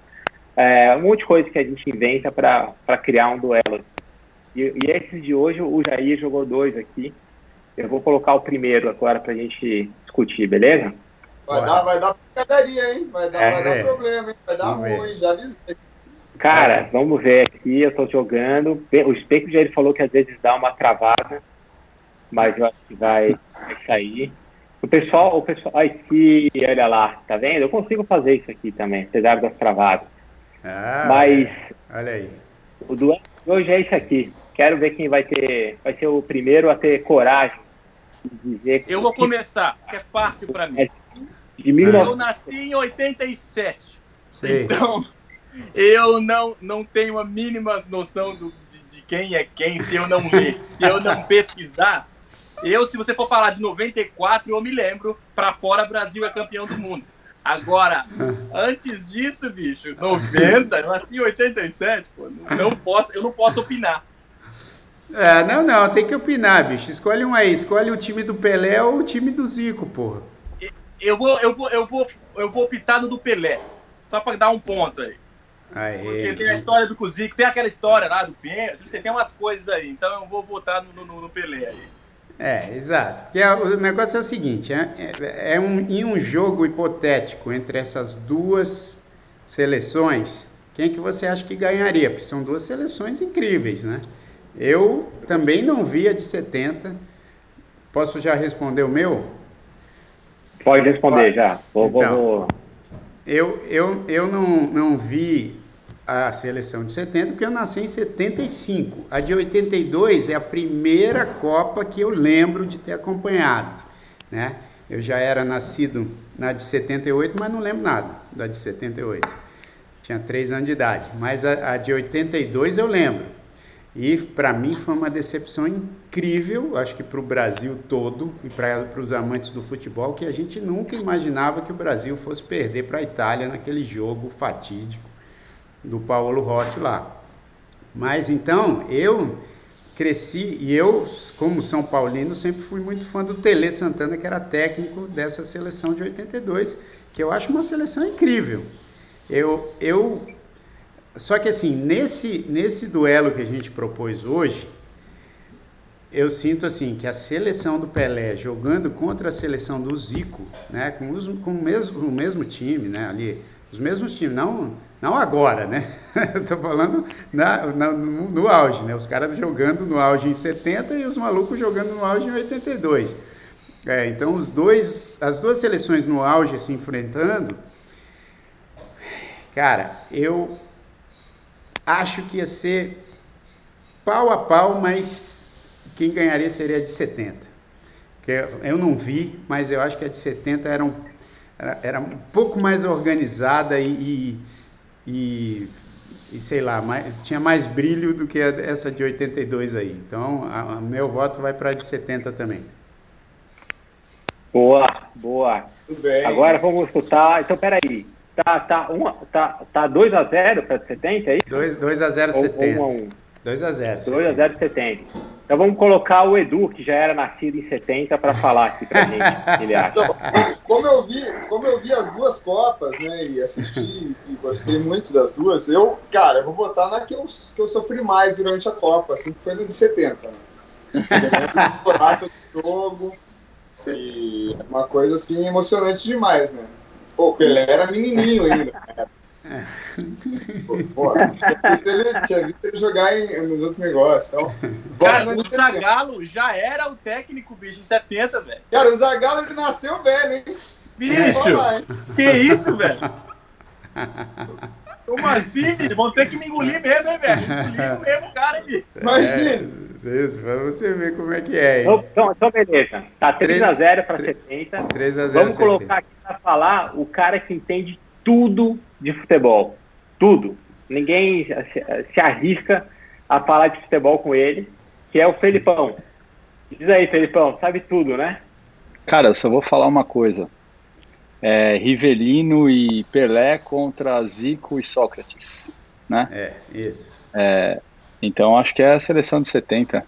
S2: é, um monte de coisa que a gente inventa para criar um duelo. E, e esses de hoje, o Jair jogou dois aqui. Eu vou colocar o primeiro agora para a gente discutir, beleza?
S5: Vai dar, vai dar pancadaria, hein? Vai dar, é, vai dar é. problema, hein? Vai dar vamos ruim, ver. já avisei.
S2: Cara, vamos ver aqui, eu tô jogando. O Speck já ele falou que às vezes dá uma travada, mas eu acho que vai, vai sair. O pessoal, o pessoal, aqui, olha lá, tá vendo? Eu consigo fazer isso aqui também, apesar das travadas. Ah, mas,
S1: olha aí.
S2: O duelo de hoje é esse aqui. Quero ver quem vai ter, vai ser o primeiro a ter coragem
S3: de dizer. Eu vou começar, que é fácil para mim. De mil... Eu nasci em 87. Sei. Então, eu não, não tenho a mínima noção do, de, de quem é quem se eu não ler, se eu não pesquisar. Eu, se você for falar de 94, eu me lembro, para fora Brasil é campeão do mundo. Agora, antes disso, bicho, 90, eu nasci em 87, pô, não posso, eu não posso opinar.
S1: É, não, não, tem que opinar, bicho. Escolhe um aí, escolhe o time do Pelé ou o time do Zico, porra.
S3: Eu vou, eu vou, eu vou, eu vou optar no do Pelé. Só pra dar um ponto aí. Aê, Porque tem a história do Zico, tem aquela história lá do pênalti, você tem umas coisas aí. Então eu vou votar no, no, no Pelé aí.
S1: É, exato. Porque o negócio é o seguinte, é, é, é um, em um jogo hipotético entre essas duas seleções, quem que você acha que ganharia? Porque são duas seleções incríveis, né? Eu também não vi a de 70. Posso já responder o meu?
S2: Pode responder já. Vou, então, vou...
S1: Eu, eu, eu não, não vi a seleção de 70, porque eu nasci em 75. A de 82 é a primeira Copa que eu lembro de ter acompanhado. Né? Eu já era nascido na de 78, mas não lembro nada da de 78. Tinha três anos de idade. Mas a, a de 82 eu lembro. E para mim foi uma decepção incrível, acho que para o Brasil todo e para os amantes do futebol, que a gente nunca imaginava que o Brasil fosse perder para a Itália naquele jogo fatídico do Paulo Rossi lá. Mas então, eu cresci e eu, como São Paulino, sempre fui muito fã do Tele Santana, que era técnico dessa seleção de 82, que eu acho uma seleção incrível. Eu, eu só que assim, nesse, nesse duelo que a gente propôs hoje, eu sinto assim que a seleção do Pelé jogando contra a seleção do Zico, né, com, os, com o, mesmo, o mesmo time, né, ali, os mesmos times, não não agora, né? Estou falando na, na, no, no, auge, né? Os caras jogando no auge em 70 e os malucos jogando no auge em 82. É, então, os dois, as duas seleções no auge se enfrentando, cara, eu acho que ia ser pau a pau, mas quem ganharia seria a de 70. Porque eu não vi, mas eu acho que a de 70 era um, era, era um pouco mais organizada e, e e, e sei lá, mais, tinha mais brilho do que essa de 82 aí. Então, a, a meu voto vai para a de 70 também.
S2: Boa, boa. Agora vamos escutar. Então, peraí. Tá, tá, uma, tá, tá 2x0 para 70 aí?
S1: 2, 2 a 0 70. 1 a 1. 2 a 0.
S2: 2 a 0 70. Então vamos colocar o Edu, que já era nascido em 70, para falar aqui pra gente ele acha. Então,
S5: como, eu vi, como eu vi as duas Copas, né, e assisti e gostei muito das duas, eu, cara, eu vou botar na que eu, que eu sofri mais durante a Copa, assim, que foi no de 70. Né? do jogo, e é uma coisa, assim, emocionante demais, né? Pô, ele era menininho ainda, né? É. Pô, tinha, visto ele, tinha visto ele jogar em, nos outros negócios. Então,
S3: cara, o Zagallo já era o técnico, bicho, em 70, velho.
S5: Cara, o Zagallo ele nasceu velho, hein?
S3: Bicho, que isso, velho? Como assim, filho? Vão ter que me engolir mesmo, hein, velho? Engolir mesmo o cara, hein,
S1: Imagina. É, isso, pra você ver como é que é,
S2: hein? Então, então beleza. Tá 3x0 para 70.
S1: 3x0
S2: Vamos colocar aqui para falar o cara que entende tudo de futebol. Tudo. Ninguém se, se arrisca a falar de futebol com ele, que é o Felipão. Diz aí, Felipão, sabe tudo, né?
S4: Cara, eu só vou falar uma coisa. É, Rivelino e Pelé contra Zico e Sócrates, né?
S1: É, isso.
S4: É, então acho que é a seleção de 70.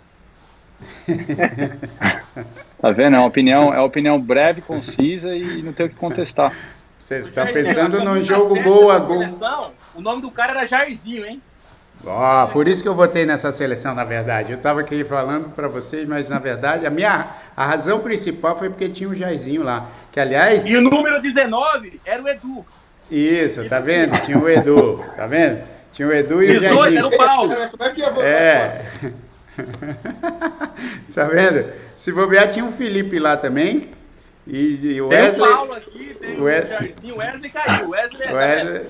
S4: tá vendo? É uma opinião, é uma opinião breve, concisa e não tem o que contestar.
S1: Você está pensando num jogo gol a gol.
S3: O nome do cara era Jairzinho, hein?
S1: Ó, oh, por isso que eu votei nessa seleção, na verdade. Eu estava aqui falando para vocês, mas na verdade a minha a razão principal foi porque tinha o Jairzinho lá, que aliás.
S3: E o número 19 era o Edu.
S1: Isso, tá vendo? Tinha o Edu, tá vendo? Tinha o Edu e, e o Jairzinho.
S3: Era o Paulo.
S5: Como é que ia votar?
S1: É. tá vendo? Se bobear, tinha o Felipe lá também. E, e o Wesley.
S3: Tem o Paulo aqui, tem o, o Jairzinho, o Wesley caiu. O Wesley, Wesley...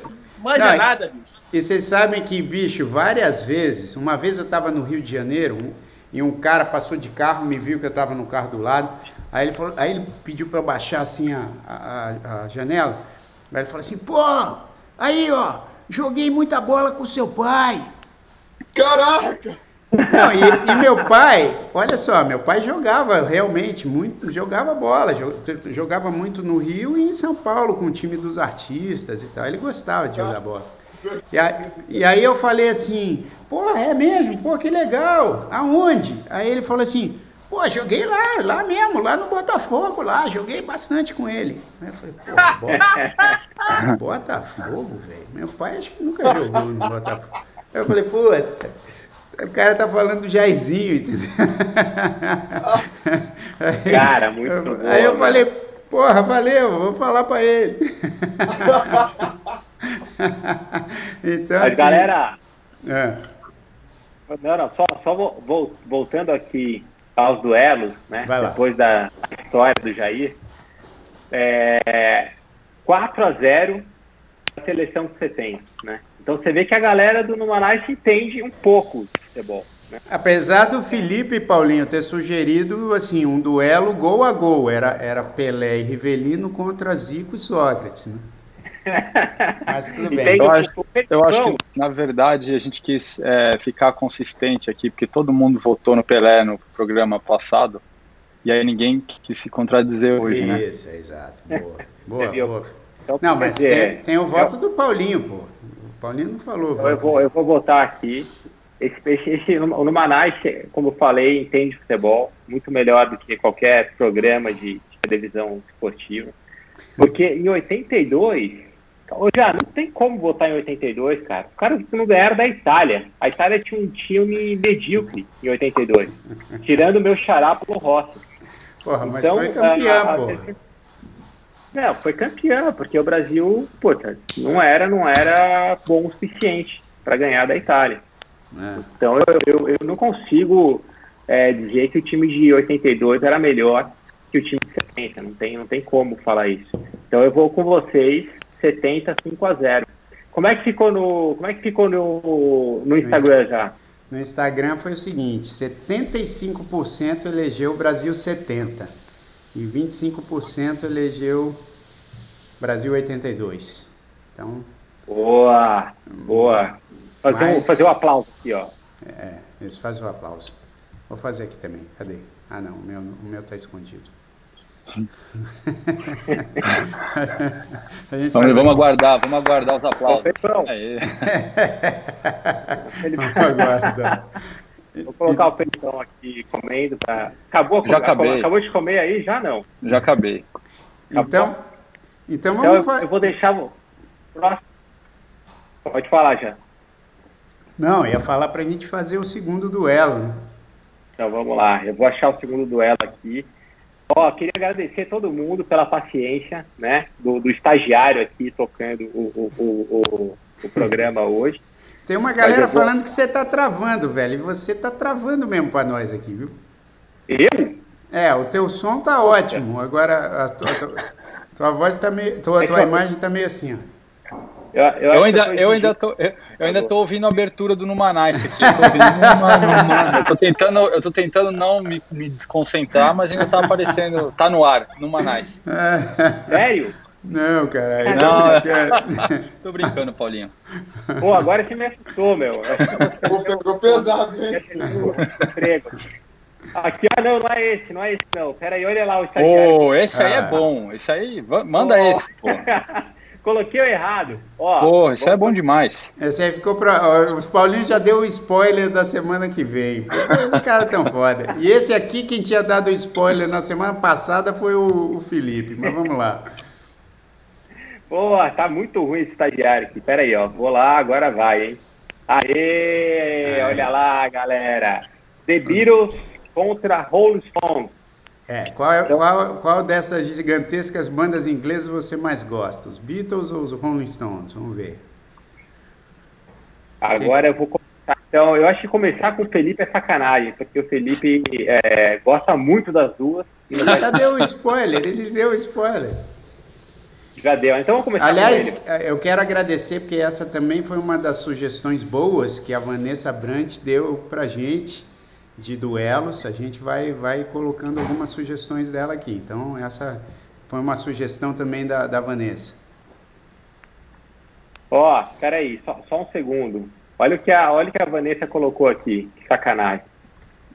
S3: manja Não, nada, bicho.
S1: E vocês sabem que, bicho, várias vezes, uma vez eu estava no Rio de Janeiro um, e um cara passou de carro, me viu que eu estava no carro do lado, aí ele, falou, aí ele pediu para eu baixar assim a, a, a, janela, aí ele falou assim, pô, aí ó, joguei muita bola com seu pai.
S5: Caraca!
S1: Não, e, e, meu pai, olha só, meu pai jogava realmente muito, jogava bola, jogava muito no Rio e em São Paulo com o time dos artistas e tal. Ele gostava de jogar bola. E aí, e aí eu falei assim, pô, é mesmo? Pô, que legal. Aonde? Aí ele falou assim, pô, joguei lá, lá mesmo, lá no Botafogo, lá, joguei bastante com ele. Aí eu falei, pô, Botafogo, velho? Meu pai acho que nunca jogou no Botafogo. Aí eu falei, puta, o cara tá falando do Jairzinho, entendeu?
S2: Aí, cara, muito eu, bom.
S1: Aí eu falei, porra, valeu, vou falar pra ele.
S2: então, Mas, assim, galera. É. Não, não, só, só voltando aqui aos duelos, né? Depois da história do Jair. É, 4 a 0 a seleção de 70, né? Então você vê que a galera do Numanice entende um pouco de futebol. Né?
S1: Apesar do Felipe Paulinho ter sugerido assim um duelo gol a gol, era, era Pelé e Rivelino contra Zico e Sócrates, né?
S4: Mas tudo bem. Eu acho, eu acho que, na verdade, a gente quis é, ficar consistente aqui, porque todo mundo votou no Pelé no programa passado, e aí ninguém quis se contradizer hoje,
S1: Isso,
S4: né?
S1: Isso, é exato. Boa, boa, boa. Então, não, mas tem, tem o voto do Paulinho, pô. Paulinho não falou.
S2: Então, eu, vou, eu vou votar aqui. Esse, esse, esse, o Numanais, como eu falei, entende futebol muito melhor do que qualquer programa de, de televisão esportiva. Porque em 82, Ô, já, não tem como votar em 82, cara. O cara não ganharam da Itália. A Itália tinha um time medíocre em 82. tirando o meu xará pelo Rossi.
S1: Porra, mas então, foi campeão, pô.
S2: Não, foi campeão, porque o Brasil, puta, não era, não era bom o suficiente para ganhar da Itália. É. Então eu, eu, eu, não consigo é, dizer que o time de 82 era melhor que o time de 70. Não tem, não tem como falar isso. Então eu vou com vocês 70, 5 a 0. Como é que ficou no, como é que ficou no, no Instagram já?
S1: No Instagram foi o seguinte, 75% elegeu o Brasil 70 e 25% elegeu Brasil 82. Então,
S2: boa, boa. Fazer, mas, um, fazer um aplauso aqui, ó.
S1: É, isso faz o um aplauso. Vou fazer aqui também. Cadê? Ah, não, o meu, o meu tá escondido.
S4: vamos, vamos aguardar, vamos aguardar os aplausos.
S2: vamos aguardar. Vou colocar o Pedrão aqui comendo. Pra... Acabou,
S4: já acabei.
S2: acabou de comer aí? Já não.
S4: Já acabei.
S1: Então, então,
S2: então vamos então, eu, eu vou deixar. Pode falar já.
S1: Não, ia falar para a gente fazer o segundo duelo. Né?
S2: Então vamos lá. Eu vou achar o segundo duelo aqui. Ó, queria agradecer a todo mundo pela paciência, né, do, do estagiário aqui tocando o, o, o, o programa hoje.
S1: Tem uma galera vou... falando que você tá travando, velho, e você tá travando mesmo para nós aqui, viu?
S2: Eu?
S1: É, o teu som tá ótimo, agora a tua, a tua, tua voz tá meio, tua, tua imagem tá meio assim, ó.
S4: Eu, eu, eu ainda, eu, ainda tô, eu, eu ainda tô ouvindo a abertura do Numanice aqui. Eu tô, ouvindo, eu tô tentando, eu tô tentando não me, me desconcentrar, mas ainda tá aparecendo, tá no ar, Numanice.
S2: Sério?
S1: Não, cara.
S4: Não, é... tô brincando, Paulinho.
S2: Pô, agora você me assustou, meu.
S5: Pô, pegou pesado, hein?
S2: Aqui, ó, não, não é esse, não é esse, não. Pera aí, olha lá o estagiário.
S4: Pô, esse aí é ah. bom. Esse aí, manda oh. esse, pô.
S2: Coloquei o errado. Ó,
S4: pô, esse é bom demais.
S1: Esse aí ficou pra. Os Paulinhos já deu o spoiler da semana que vem. Os caras tão foda. E esse aqui, quem tinha dado o spoiler na semana passada foi o, o Felipe. Mas vamos lá.
S2: Pô, tá muito ruim esse estagiário aqui. Pera aí, ó. Vou lá, agora vai, hein? Aê! Olha lá, galera. The Beatles contra Rolling Stones.
S1: É, qual, é, qual, qual dessas gigantescas bandas inglesas você mais gosta? Os Beatles ou os Rolling Stones? Vamos ver.
S2: Agora eu vou começar. Então, eu acho que começar com o Felipe é sacanagem, porque o Felipe é, gosta muito das duas.
S1: Já deu o spoiler, ele deu o spoiler.
S2: Já deu, então vamos começar
S1: Aliás, eu quero agradecer, porque essa também foi uma das sugestões boas que a Vanessa Brant deu pra gente de duelos, a gente vai, vai colocando algumas sugestões dela aqui. Então, essa foi uma sugestão também da, da Vanessa.
S2: Ó, oh, peraí, só, só um segundo. Olha o, que a, olha o que a Vanessa colocou aqui, que sacanagem.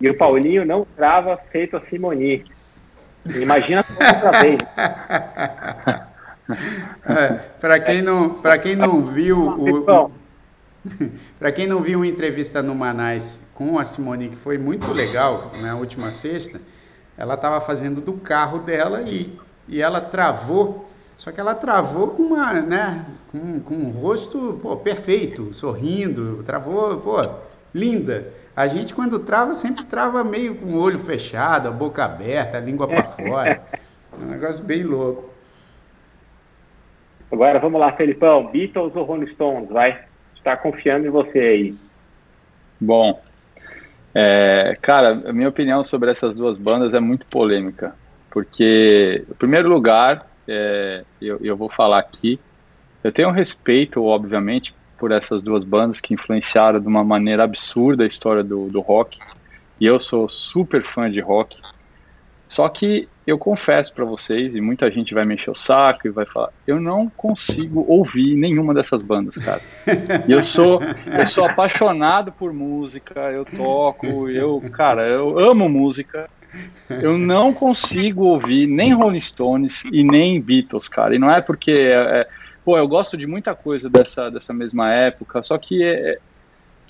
S2: E o Paulinho não trava feito a Simoni. Imagina outra vez.
S1: É, para quem não, para quem não viu o, Para quem não viu uma entrevista no Manais com a Simone, que foi muito legal na última sexta, ela estava fazendo do carro dela e, e ela travou, só que ela travou com uma, né, com, com um rosto pô, perfeito, sorrindo, travou, pô, linda. A gente quando trava sempre trava meio com o olho fechado, a boca aberta, a língua para fora. É um negócio bem louco.
S2: Agora vamos lá, Felipão, Beatles ou Rolling Stones, vai? está confiando em você aí.
S4: Bom, é, cara, a minha opinião sobre essas duas bandas é muito polêmica, porque, em primeiro lugar, é, eu, eu vou falar aqui, eu tenho respeito, obviamente, por essas duas bandas que influenciaram de uma maneira absurda a história do, do rock, e eu sou super fã de rock, só que eu confesso para vocês, e muita gente vai mexer o saco e vai falar, eu não consigo ouvir nenhuma dessas bandas, cara. E eu sou, eu sou apaixonado por música, eu toco, eu, cara, eu amo música. Eu não consigo ouvir nem Rolling Stones e nem Beatles, cara. E não é porque, é, é, pô, eu gosto de muita coisa dessa, dessa mesma época, só que, é,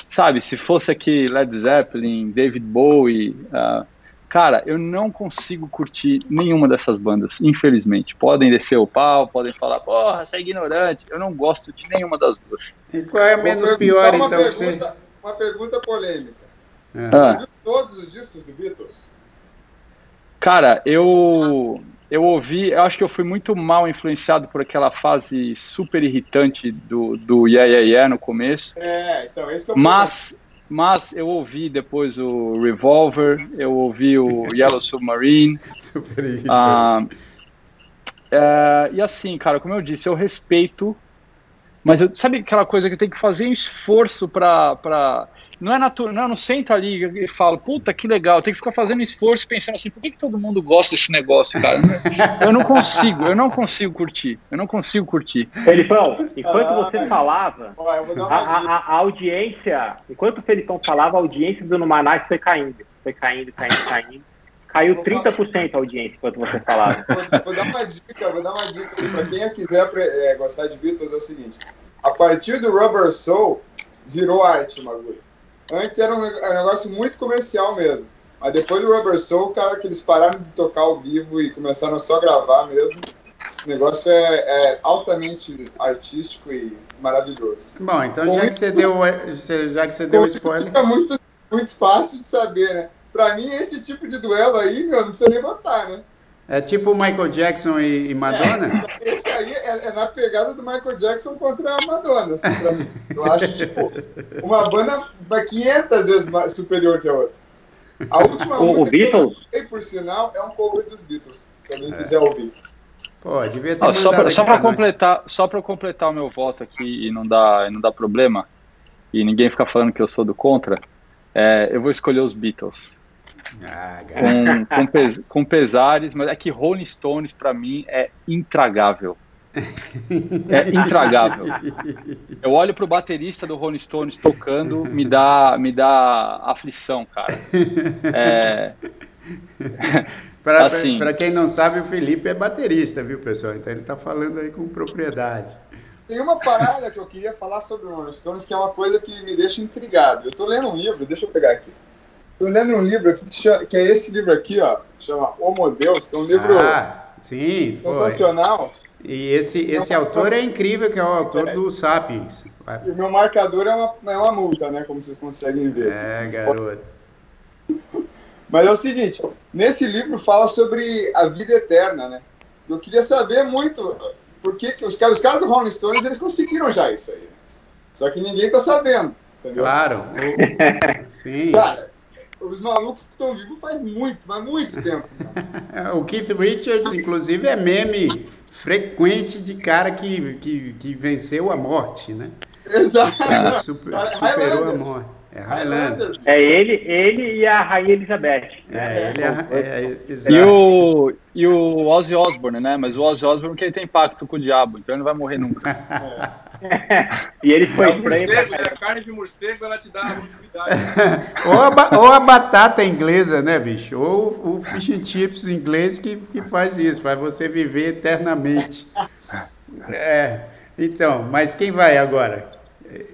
S4: sabe, se fosse aqui Led Zeppelin, David Bowie, uh, Cara, eu não consigo curtir nenhuma dessas bandas, infelizmente. Podem descer o pau, podem falar, porra, você é ignorante. Eu não gosto de nenhuma das duas.
S1: E qual é a menos pior, então?
S5: Pergunta,
S1: você...
S5: Uma pergunta polêmica. É. Ah. Você viu todos os discos do Beatles?
S4: Cara, eu eu ouvi, eu acho que eu fui muito mal influenciado por aquela fase super irritante do, do Yeah Yeah Yeah no começo.
S5: É, então esse que é o
S4: Mas mas eu ouvi depois o Revolver, eu ouvi o Yellow Submarine. Super ah, é, e assim, cara, como eu disse, eu respeito, mas eu, sabe aquela coisa que eu tenho que fazer um esforço para não é natural, não, eu não sento ali e falo, puta que legal, tem que ficar fazendo esforço pensando assim, por que, que todo mundo gosta desse negócio, cara? Eu não consigo, eu não consigo curtir, eu não consigo curtir.
S2: Felipão, enquanto ah, você falava, a, a, a, audiência, enquanto o Felipão falava, a audiência do Numanais foi caindo, foi caindo, caindo, caindo. Caiu 30% a audiência enquanto você falava.
S5: Vou, vou, dar uma dica, vou dar uma dica para quem quiser é, gostar de Beatles é o seguinte. A partir do Rubber Soul, virou arte o bagulho. Antes era um negócio muito comercial mesmo. Mas depois do Rubber Soul, cara, que eles pararam de tocar ao vivo e começaram a só gravar mesmo. O negócio é, é altamente artístico e maravilhoso.
S1: Bom, então já que você deu, já que você deu spoiler.
S5: Fica muito, muito fácil de saber, né? Pra mim, esse tipo de duelo aí, meu, não precisa nem botar, né?
S1: É tipo Michael Jackson e, e Madonna?
S5: É, esse aí é, é, na pegada do Michael Jackson contra a Madonna, assim, pra mim. Eu acho, tipo, uma banda 500 vezes mais superior que a outra. A última
S2: o, música o Beatles?
S5: que eu por sinal, é um cover dos Beatles, se alguém é. quiser ouvir.
S4: Pô, devia ter só para só completar, só para completar o meu voto aqui e não dá, e não dá problema e ninguém ficar falando que eu sou do contra, é, eu vou escolher os Beatles. Ah, com, com, pes, com, pesares, mas é que Rolling Stones para mim é intragável. É intragável. Eu olho pro baterista do Rolling Stones tocando, me dá, me dá aflição, cara. É...
S1: Para assim, quem não sabe, o Felipe é baterista, viu, pessoal? Então ele está falando aí com propriedade.
S5: Tem uma parada que eu queria falar sobre o Rolling Stones, que é uma coisa que me deixa intrigado. Eu estou lendo um livro, deixa eu pegar aqui. Estou lendo um livro aqui que, é esse livro aqui, ó, chama Homo Deus, que é um livro
S1: ah, sim,
S5: sensacional.
S1: Foi. E esse, esse autor é incrível, que é o autor é. do Sapiens.
S5: E o meu marcador é uma, é uma multa, né? Como vocês conseguem ver.
S1: É, garoto.
S5: Mas é o seguinte, nesse livro fala sobre a vida eterna, né? Eu queria saber muito por que, que os, caras, os caras do Rolling Stones eles conseguiram já isso aí. Só que ninguém tá sabendo. Entendeu?
S1: Claro. Sim.
S5: Cara, os malucos estão vivos faz muito, mas muito tempo.
S1: o Keith Richards, inclusive, é meme frequente de cara que, que, que venceu a morte, né?
S5: Exato.
S1: Super, superou a morte. É Highlander.
S2: É ele, ele e a Rainha Elizabeth.
S1: É, ele é, é,
S4: é e, o, e o Ozzy Osbourne, né? Mas o Ozzy Osbourne que ele tem pacto com o diabo, então ele não vai morrer nunca.
S2: e ele foi.
S3: É a carne de morcego ela te dá longevidade.
S1: ou, a, ou a batata inglesa, né, bicho? Ou o fish and chips inglês que, que faz isso, faz você viver eternamente. É. Então, mas quem vai agora?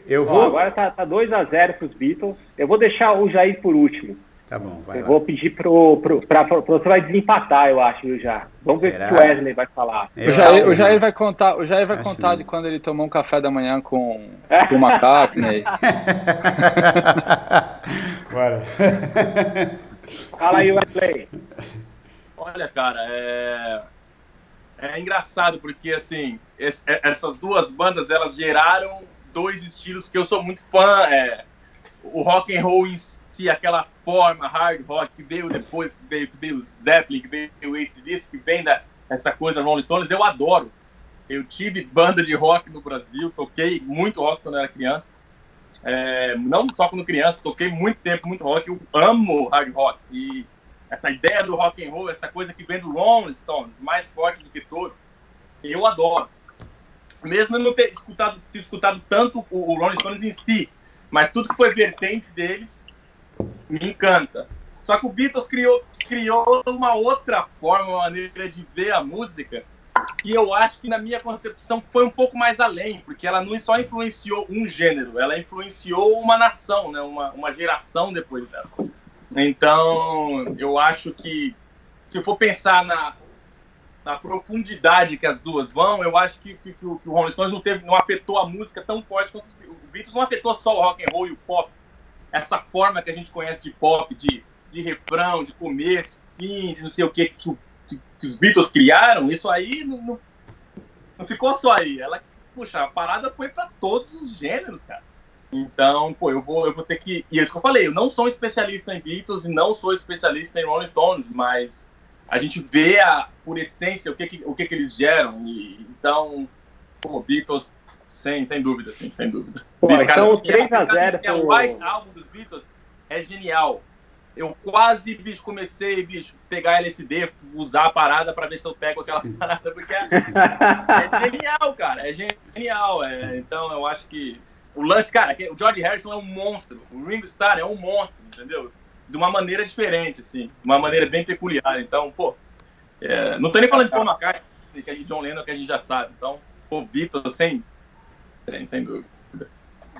S1: Eu vou. Ó,
S2: agora tá, tá 2x0 para os Beatles. Eu vou deixar o Jair por último.
S1: Tá bom, vai
S2: Eu
S1: lá.
S2: vou pedir pro, pro, pra, pro, você vai desempatar, eu acho, já. Vamos Será? ver o que o Wesley vai falar.
S4: o Jair, o Jair vai contar, o Jair vai contar de quando ele tomou um café da manhã com, com o macaco, né?
S1: Bora.
S2: Fala aí, Wesley.
S3: Olha, cara, é... é engraçado porque, assim, essas duas bandas, elas geraram dois estilos que eu sou muito fã. É, o rock and roll em si, aquela forma hard rock que veio depois, que veio, que veio o Zeppelin, que veio o ACDC, que vem da, essa coisa Rolling Stones, eu adoro. Eu tive banda de rock no Brasil, toquei muito rock quando era criança. É, não só quando criança, toquei muito tempo, muito rock. Eu amo hard rock. E essa ideia do rock and roll, essa coisa que vem do Rolling Stones, mais forte do que todo, eu adoro mesmo eu não ter escutado, ter escutado tanto o, o Rolling Stones em si, mas tudo que foi vertente deles me encanta. Só que o Beatles criou, criou uma outra forma, uma maneira de ver a música, e eu acho que na minha concepção foi um pouco mais além, porque ela não só influenciou um gênero, ela influenciou uma nação, né? uma, uma geração depois dela. Então, eu acho que se eu for pensar na, na profundidade que as duas vão, eu acho que, que, que, o, que o Rolling Stones não, teve, não afetou a música tão forte quanto o Beatles não afetou só o rock and roll e o pop. Essa forma que a gente conhece de pop, de, de refrão, de começo, fim, de não sei o que, que, que os Beatles criaram, isso aí não, não, não, ficou só aí. Ela, puxa, a parada foi para todos os gêneros, cara. Então, pô, eu vou, eu vou ter que. E é isso que eu falei, eu não sou especialista em Beatles e não sou especialista em Rolling Stones, mas a gente vê a, por essência o que, que o que, que eles geram. E, então, pô, Beatles, sem, sem dúvida, sim, sem dúvida.
S2: Pô, bicho, então, 3x0.
S3: É, o White Album dos Beatles é genial. Eu quase, bicho, comecei, bicho, pegar LSD, usar a parada para ver se eu pego aquela parada, porque é, é genial, cara, é genial. É, então, eu acho que o lance, cara, o George Harrison é um monstro, o Ringo Starr é um monstro, entendeu? de uma maneira diferente, assim, de uma maneira bem peculiar. Então, pô, é, não tô nem falando de Paul McCartney, que é de John Lennon, que a gente já sabe. Então, pô, Beatles, sem, sem, sem dúvida.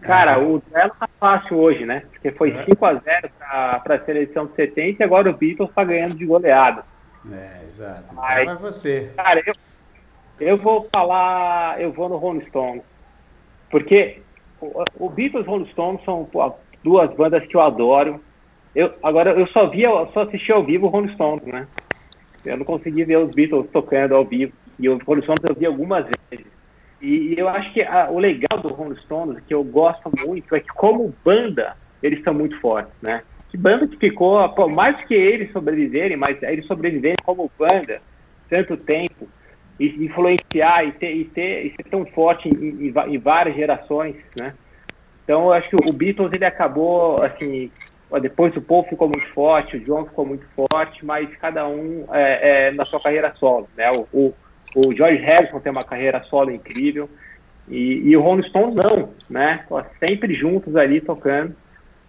S2: Cara, o duelo tá fácil hoje, né? Porque foi 5x0 para a seleção de 70 e agora o Beatles tá ganhando de goleada.
S1: É, exato. Então Mas, vai você.
S2: Cara, eu, eu vou falar, eu vou no Rolling Stones. Porque o, o Beatles e o Rolling Stones são pô, duas bandas que eu adoro. Eu, agora, eu só via, só assisti ao vivo o Rolling Stones, né? Eu não consegui ver os Beatles tocando ao vivo. E o Rolling Stones eu vi algumas vezes. E, e eu acho que a, o legal do Rolling Stones, que eu gosto muito, é que como banda, eles são muito fortes, né? Que banda que ficou, pô, mais que eles sobreviverem, mas eles sobreviverem como banda tanto tempo. influenciar e, ter, e, ter, e ser tão forte em, em, em várias gerações, né? Então, eu acho que o Beatles, ele acabou, assim, depois o Paul ficou muito forte, o John ficou muito forte, mas cada um é, é, na sua carreira solo, né? O, o, o, George Harrison tem uma carreira solo incrível e, e o Rolling Stones não, né? Sempre juntos ali tocando.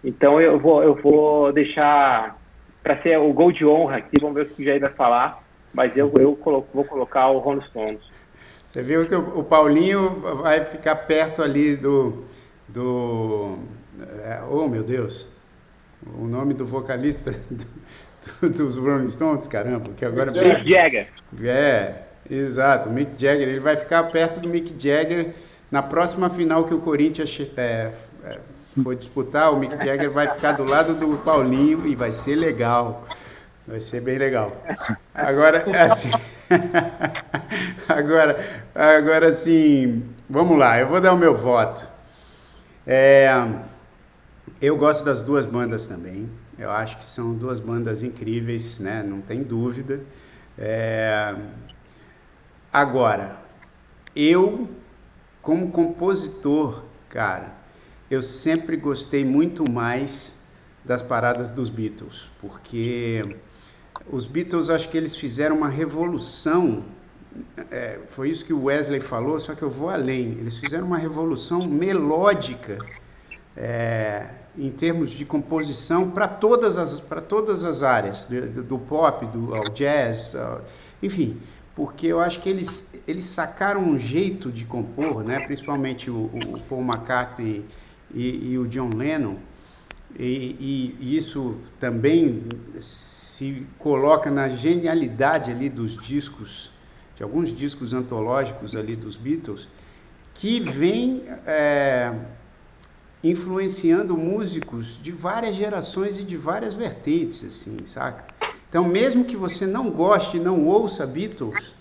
S2: Então eu vou, eu vou deixar para ser o gol de honra aqui, vamos ver o que o Jair vai falar, mas eu, eu vou colocar o Rolling Stones.
S1: Você viu que o, o Paulinho vai ficar perto ali do, do é, oh meu Deus, o nome do vocalista do, dos Rolling Stones, caramba, que agora...
S2: Mick Jagger.
S1: É, exato, Mick Jagger, ele vai ficar perto do Mick Jagger na próxima final que o Corinthians é, é, for disputar, o Mick Jagger vai ficar do lado do Paulinho e vai ser legal. Vai ser bem legal. Agora, assim. agora, agora, assim, vamos lá, eu vou dar o meu voto. É, eu gosto das duas bandas também. Eu acho que são duas bandas incríveis, né? Não tem dúvida. É, agora, eu, como compositor, cara, eu sempre gostei muito mais das paradas dos Beatles, porque os Beatles acho que eles fizeram uma revolução. É, foi isso que o Wesley falou, só que eu vou além. Eles fizeram uma revolução melódica é, em termos de composição para todas as para todas as áreas do, do pop, do ao jazz, ao, enfim, porque eu acho que eles eles sacaram um jeito de compor, né? Principalmente o, o Paul McCartney e, e o John Lennon, e, e, isso também se coloca na genialidade ali dos discos, de alguns discos antológicos ali dos Beatles, que vem é, influenciando músicos de várias gerações e de várias vertentes, assim, saca? Então, mesmo que você não goste, não ouça Beatles,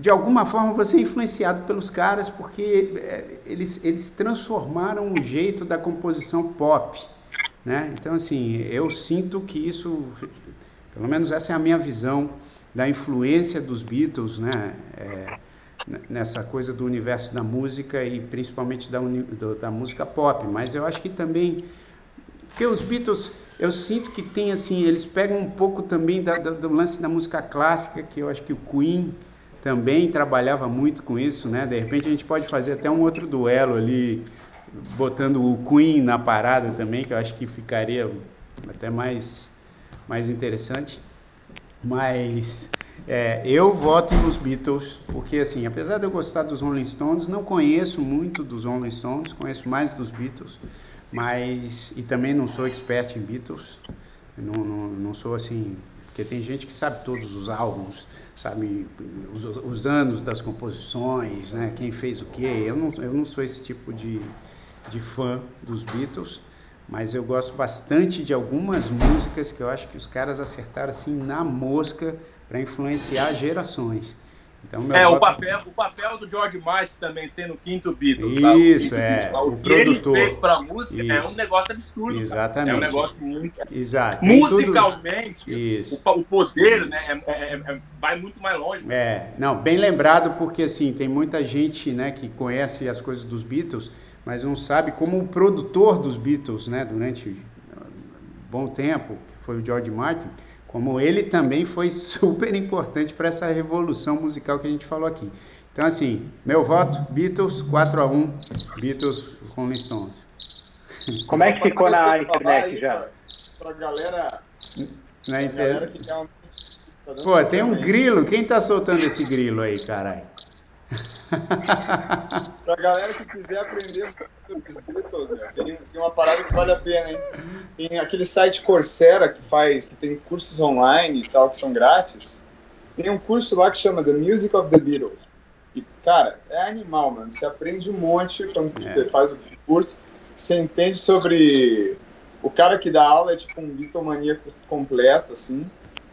S1: de alguma forma você é influenciado pelos caras porque é, eles, eles transformaram o jeito da composição pop, né? Então assim, eu sinto que isso, pelo menos essa é a minha visão da influência dos Beatles, né? É, nessa coisa do universo da música e principalmente da, da música pop, mas eu acho que também porque os Beatles eu sinto que tem assim, eles pegam um pouco também da, da, do lance da música clássica, que eu acho que o Queen também trabalhava muito com isso, né? De repente a gente pode fazer até um outro duelo ali, botando o Queen na parada também, que eu acho que ficaria até mais, mais interessante. Mas é, eu voto nos Beatles, porque assim, apesar de eu gostar dos Rolling Stones, não conheço muito dos Rolling Stones, conheço mais dos Beatles, mas e também não sou expert em Beatles, não, não, não sou assim, porque tem gente que sabe todos os álbuns, sabe, os, os, anos das composições, né, quem fez o quê. Eu não, eu não sou esse tipo de, de fã dos Beatles, mas eu gosto bastante de algumas músicas que eu acho que os caras acertaram assim na mosca para influenciar gerações.
S3: Então, é, voto... o, papel, o papel do George Martin também sendo o quinto Beatle.
S1: Isso, tá? o é.
S3: Beatle, o, o produtor. ele fez para música Isso. é um negócio absurdo.
S1: Exatamente.
S3: Cara. É um negócio muito.
S1: Exato.
S3: Musicalmente, Isso. O, o poder né, é, é, é, vai muito mais longe.
S1: É, não, bem lembrado, porque assim, tem muita gente né, que conhece as coisas dos Beatles, mas não sabe como o produtor dos Beatles, né, durante um bom tempo, que foi o George Martin como ele também foi super importante para essa revolução musical que a gente falou aqui. Então, assim, meu voto, Beatles, 4 a 1 Beatles, Rolling Stones.
S2: Como é que ficou na internet já?
S5: Pra galera...
S1: Na internet... Pô, tem um grilo. Quem tá soltando esse grilo aí, caralho?
S5: pra galera que quiser aprender os Beatles, né? tem, tem, uma parada que vale a pena, hein? Tem aquele site Coursera que faz, que tem cursos online e tal, que são grátis. Tem um curso lá que chama The Music of the Beatles. E, cara, é animal, mano. Você aprende um monte quando é. você faz o curso. Você entende sobre. O cara que dá aula é tipo um Beatlemaníaco completo, assim.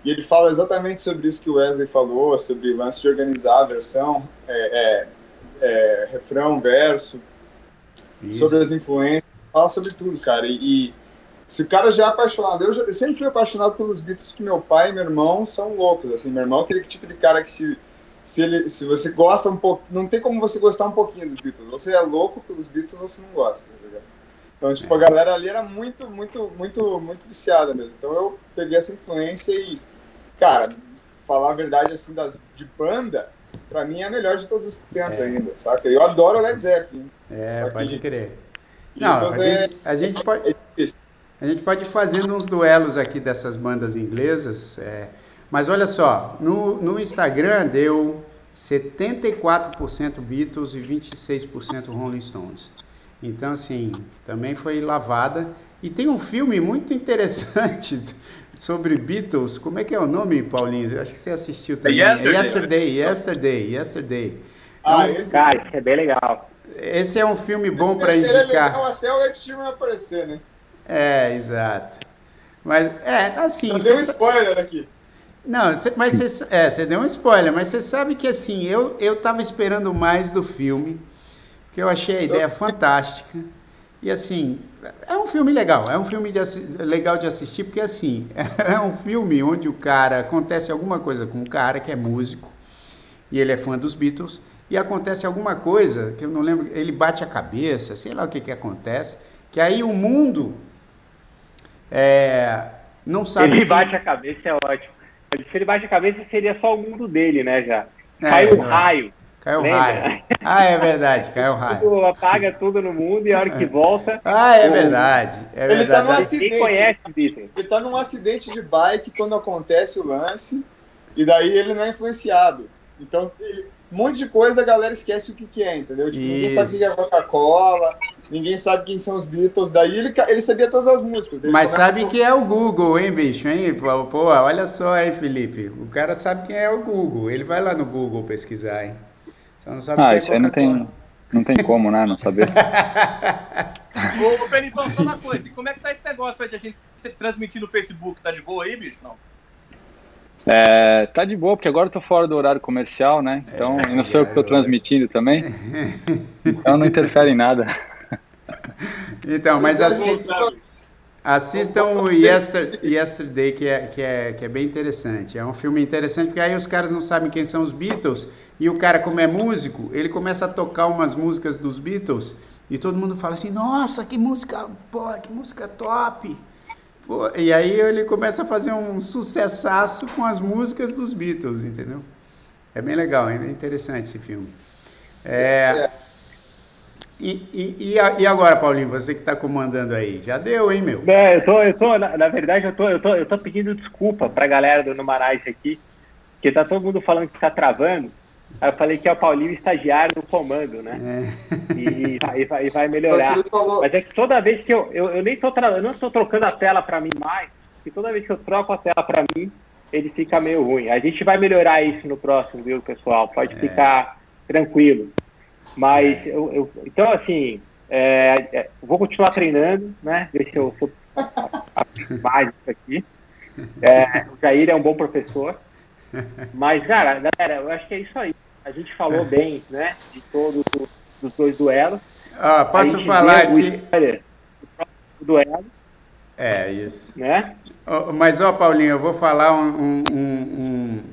S5: E ele fala exatamente sobre isso que o Wesley falou, sobre o lance de organizar a versão, é, é, é, refrão, verso, isso. sobre as influências, fala sobre tudo, cara. E, e, se o cara já é apaixonado, eu, já, eu, sempre fui apaixonado pelos Beatles, que meu pai e meu irmão são loucos, assim, meu irmão é aquele tipo de cara que se, se, ele, se você gosta um pouco. Não tem como você gostar um pouquinho dos Beatles. Você é louco pelos Beatles ou você não gosta, tá? Então, tipo, a galera ali era muito, muito, muito, muito viciada mesmo. Então eu peguei essa influência e, cara, falar a verdade assim das, de banda, pra mim é a melhor de todos os tempos é. ainda, saca? Eu adoro Led Zeppelin.
S1: É, pode crer. Não, a, é, gente, a gente pode. É a gente pode ir fazendo uns duelos aqui dessas bandas inglesas. É, mas olha só, no, no Instagram deu 74% Beatles e 26% Rolling Stones. Então, assim, também foi lavada. E tem um filme muito interessante sobre Beatles. Como é que é o nome, Paulinho? Acho que você assistiu também.
S2: Yesterday.
S1: Yesterday, Yesterday, Yesterday.
S2: Ah, esse... Cara, isso é bem legal.
S1: Esse é um filme bom para indicar. É legal
S5: até o Ed Sheeran aparecer, né?
S1: É, exato. Mas, é, assim...
S5: Você deu um spoiler aqui.
S1: Não, cê, mas você é, você deu um spoiler, mas você sabe que assim, eu, eu tava esperando mais do filme, porque eu achei a ideia fantástica. E assim, é um filme legal, é um filme de, legal de assistir, porque assim, é um filme onde o cara, acontece alguma coisa com o cara que é músico, e ele é fã dos Beatles, e acontece alguma coisa, que eu não lembro, ele bate a cabeça, sei lá o que que acontece, que aí o mundo é, não sabe...
S2: Ele bate a cabeça, é ótimo. Se ele bate a cabeça, seria só o mundo dele, né, já. É, Caiu um raio.
S1: Caiu um raio. Ah, é verdade, caiu raio.
S2: Tudo, apaga tudo no mundo e a hora que volta.
S1: Ah, é verdade. É
S5: ele
S1: tá
S5: num acidente. Quem conhece Beatles? Ele tá num acidente de bike quando acontece o lance, e daí ele não é influenciado. Então, ele, um monte de coisa a galera esquece o que, que é, entendeu? Tipo, ninguém sabe o que é Coca-Cola, ninguém sabe quem são os Beatles. Daí ele, ele sabia todas as músicas.
S1: Mas sabe a... que é o Google, hein, bicho? Hein? Pô, olha só, hein, Felipe? O cara sabe quem é o Google. Ele vai lá no Google pesquisar, hein?
S4: Só não sabe ah, é isso aí não tem, não tem como, né? Não saber.
S3: Ô, Felipão, só uma coisa. Como é que tá esse negócio aí de a gente transmitir no Facebook? Tá de boa aí, bicho? Não?
S4: É, tá de boa, porque agora eu tô fora do horário comercial, né? Então, é, eu não sou eu que tô transmitindo também. Então não interfere em nada.
S1: Então, mas assistam, assistam o Yester, Yesterday, que é, que, é, que é bem interessante. É um filme interessante, porque aí os caras não sabem quem são os Beatles, e o cara, como é músico, ele começa a tocar umas músicas dos Beatles, e todo mundo fala assim, nossa, que música, pô, que música top! Pô, e aí ele começa a fazer um sucessaço com as músicas dos Beatles, entendeu? É bem legal, é interessante esse filme. É, e, e, e, agora, Paulinho, você que está comandando aí, já deu, hein, meu?
S2: É, eu tô, eu tô na, na, verdade, eu tô, eu tô, eu tô pedindo desculpa para a galera do Numarais aqui, porque tá todo mundo falando que está travando. Aí eu falei que é o Paulinho estagiário no comando, né? É. E, e, vai, e vai melhorar. Mas é que toda vez que eu. Eu, eu nem tô eu não estou trocando a tela para mim mais, porque toda vez que eu troco a tela para mim, ele fica meio ruim. A gente vai melhorar isso no próximo, viu, pessoal? Pode é. ficar tranquilo. Mas é. eu, eu então assim, é, é, vou continuar treinando, né? Ver se eu mais isso aqui. É, o Jair é um bom professor. Mas, cara, galera, eu acho que é isso aí a gente falou bem, né, de todos os dois duelos.
S1: Ah, posso falar aqui?
S2: O duelo.
S1: É, isso.
S2: Né?
S1: Mas, ó, Paulinho, eu vou falar um, um, um,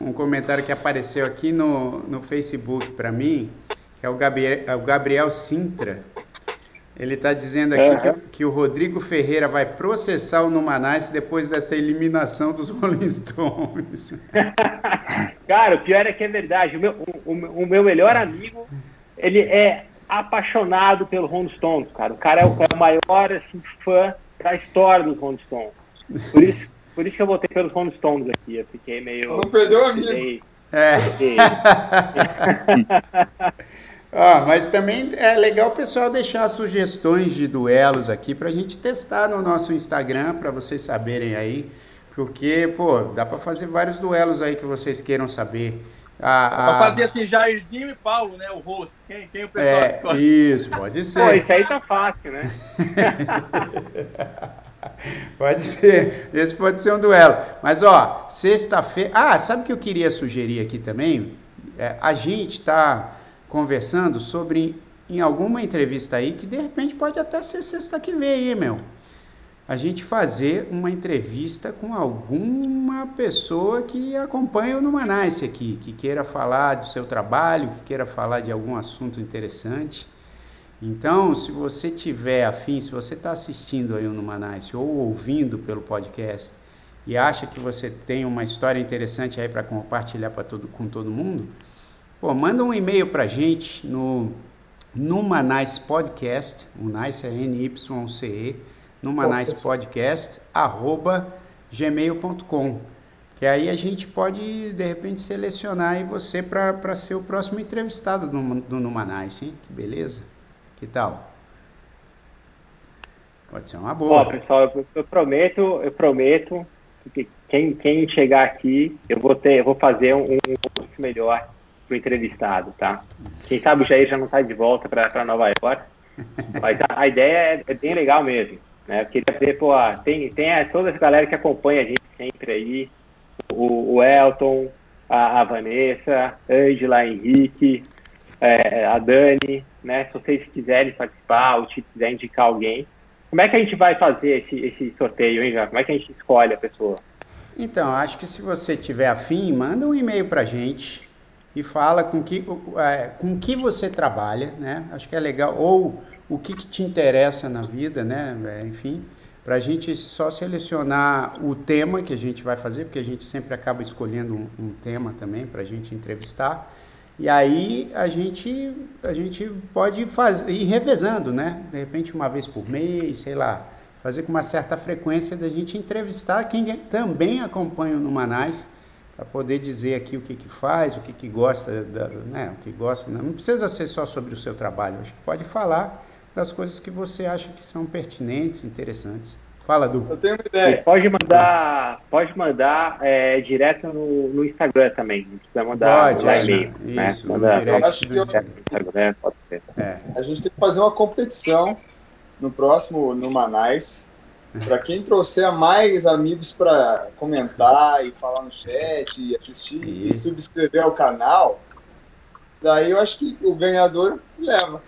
S1: um comentário que apareceu aqui no, no Facebook para mim, que é o Gabriel, é o Gabriel Sintra. Ele está dizendo aqui uhum. que, que, o Rodrigo Ferreira vai processar o Numanais depois dessa eliminação dos Rolling Stones.
S2: Cara, o pior é que é verdade. O meu, o, o meu melhor amigo, ele é apaixonado pelo Rolling Stones, cara. O cara é o, é o maior assim, fã da história dos Rolling Stones. Por isso, por isso que eu votei pelos Rolling Stones aqui. Eu fiquei meio.
S5: Não perdeu a minha.
S1: É. Ah, mas também é legal o pessoal deixar sugestões de duelos aqui para a gente testar no nosso Instagram, para vocês saberem aí. Porque, pô, dá para fazer vários duelos aí que vocês queiram saber.
S3: Ah, Pra fazer assim, Jairzinho e Paulo, né? O host. Quem, quem o pessoal
S1: é, escolhe? Isso, pode ser. Pô,
S2: isso aí tá fácil, né?
S1: pode ser. Esse pode ser um duelo. Mas, ó, sexta-feira. Ah, sabe o que eu queria sugerir aqui também? É, a gente tá conversando sobre em alguma entrevista aí que de repente pode até ser sexta que vem, hein, meu? a gente fazer uma entrevista com alguma pessoa que acompanha o Numanice aqui, que queira falar do seu trabalho, que queira falar de algum assunto interessante. Então, se você tiver afim, se você está assistindo aí o Numanice ou ouvindo pelo podcast e acha que você tem uma história interessante aí para compartilhar para todo, com todo mundo, pô, manda um e-mail para a gente no Numanice Podcast, o Nice é N-Y-C-E, Numanicepodcast, arroba gmail.com. Que aí a gente pode, de repente, selecionar aí você para ser o próximo entrevistado do, do Numanice, hein? Que beleza? Que tal? Pode ser uma boa.
S2: Ó, pessoal, eu, eu prometo, eu prometo que quem, quem chegar aqui, eu vou ter, eu vou fazer um, um curso melhor pro entrevistado, tá? Quem sabe o Jair já não está de volta para Nova York. Mas a, a ideia é, é bem legal mesmo. Né? Porque dizer, pô, tem, tem toda essa galera que acompanha a gente sempre aí, o, o Elton, a, a Vanessa, Angela, Henrique, é, a Dani, né? Se vocês quiserem participar ou se quiser indicar alguém, como é que a gente vai fazer esse, esse sorteio, hein, já? Como é que a gente escolhe a pessoa?
S1: Então, acho que se você tiver afim, manda um e-mail para a gente e fala com que, é, com que você trabalha, né? Acho que é legal. Ou o que, que te interessa na vida, né? É, enfim, para a gente só selecionar o tema que a gente vai fazer, porque a gente sempre acaba escolhendo um, um tema também para a gente entrevistar. E aí a gente, a gente pode fazer, ir revezando, né? De repente uma vez por mês, sei lá, fazer com uma certa frequência da gente entrevistar quem também acompanha o Numanais para poder dizer aqui o que, que faz, o que, que gosta, da, né? O que gosta, não, não precisa ser só sobre o seu trabalho, acho que pode falar das coisas que você acha que são pertinentes, interessantes. Fala, Du.
S2: Eu tenho uma ideia. Pode mandar, pode mandar é, direto no, no, Instagram também. Não precisa mandar
S1: pode, é, e-mail. Né? Isso, né? Manda, direct
S5: no Instagram, pode ser. É. A gente tem que fazer uma competição no próximo no Manais. Para quem trouxer mais amigos para comentar e falar no chat, e assistir e, e subscrever ao canal, daí eu acho que o ganhador leva.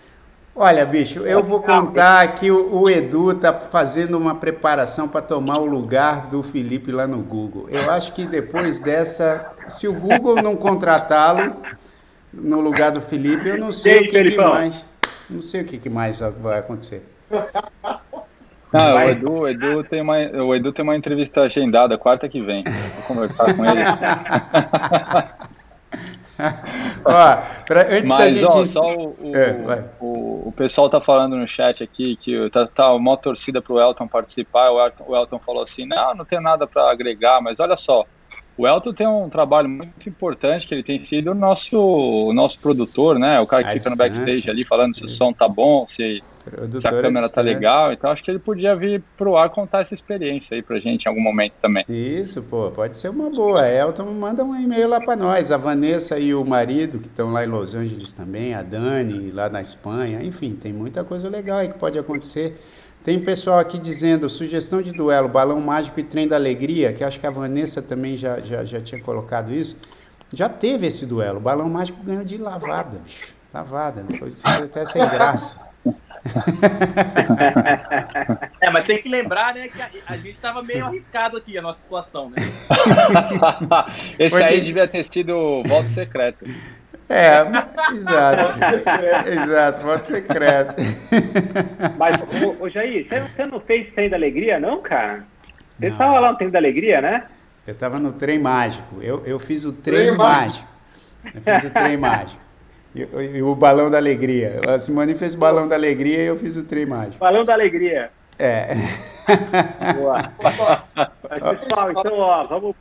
S1: Olha, bicho, eu vou contar que o, Edu tá fazendo uma preparação para tomar o lugar do Felipe lá no Google. Eu acho que depois dessa, se o Google não contratá-lo no lugar do Felipe, eu não sei o que, que mais, não sei o que, que mais vai acontecer.
S4: Não, o Edu, o Edu tem uma, o Edu tem uma entrevista agendada quarta que vem. Vou conversar com ele.
S1: ó, pra, antes
S4: Mas,
S1: da gente...
S4: ó, só o, o, é, o, o, pessoal tá falando no chat aqui que tá, tá uma torcida pro Elton participar. O Elton, o Elton falou assim: não, não tem nada para agregar, mas olha só. O Elton tem um trabalho muito importante, que ele tem sido o nosso, o nosso produtor, né? O cara que a fica no backstage ali falando se o som tá bom, se se a câmera tá legal, então acho que ele podia vir pro ar contar essa experiência aí pra gente em algum momento também.
S1: Isso, pô, pode ser uma boa. Elton manda um e-mail lá para nós. A Vanessa e o marido, que estão lá em Los Angeles também, a Dani lá na Espanha, enfim, tem muita coisa legal aí que pode acontecer. Tem pessoal aqui dizendo, sugestão de duelo, balão mágico e trem da alegria, que acho que a Vanessa também já, já, já tinha colocado isso. Já teve esse duelo. O balão mágico ganhou de lavada, bicho. Lavada, foi, foi até sem graça.
S3: é, mas tem que lembrar, né, que a, a gente estava meio arriscado aqui a nossa situação, né?
S4: Esse Porque... aí devia ter sido voto secreto.
S1: É, exato. exato, voto secreto.
S2: Mas, ô, ô Jair, você, você não fez Trem da Alegria, não, cara? Você estava lá no Trem da Alegria, né?
S1: Eu estava no Trem Mágico. Eu, eu fiz o Trem, trem mágico. mágico. Eu fiz o Trem Mágico. E, e, o balão da alegria. A Simone fez o balão da alegria e eu fiz o trem mágico.
S2: Balão da alegria.
S1: É.
S2: Boa. Pessoal, então, ó, vamos.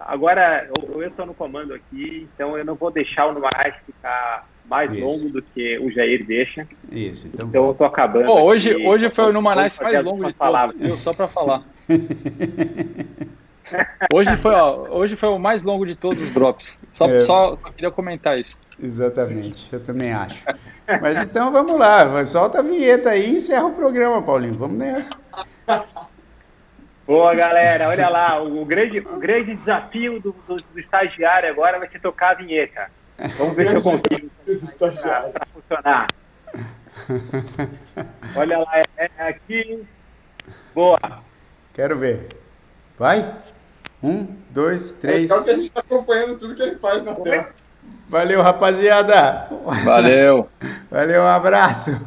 S2: Agora eu estou no comando aqui, então eu não vou deixar o mais ficar mais Isso. longo do que o Jair deixa.
S1: Isso, então.
S2: Então eu estou acabando.
S4: Pô, hoje, aqui, hoje foi o Numanais mais longo de todos? Só para falar. hoje, foi, ó, hoje foi o mais longo de todos os drops. Só, é. só, só queria comentar isso.
S1: Exatamente, eu também acho. Mas então vamos lá, solta a vinheta aí e encerra o programa, Paulinho. Vamos nessa.
S2: Boa, galera, olha lá, o grande, o grande desafio do, do, do estagiário agora vai ser tocar a vinheta. Vamos ver se eu consigo para funcionar. Olha lá, é, é aqui Boa.
S1: Quero ver. Vai? Um, dois, é, então três. É
S5: que a gente está acompanhando tudo que ele faz na tela.
S1: Valeu, rapaziada.
S4: Valeu.
S1: Valeu, um abraço.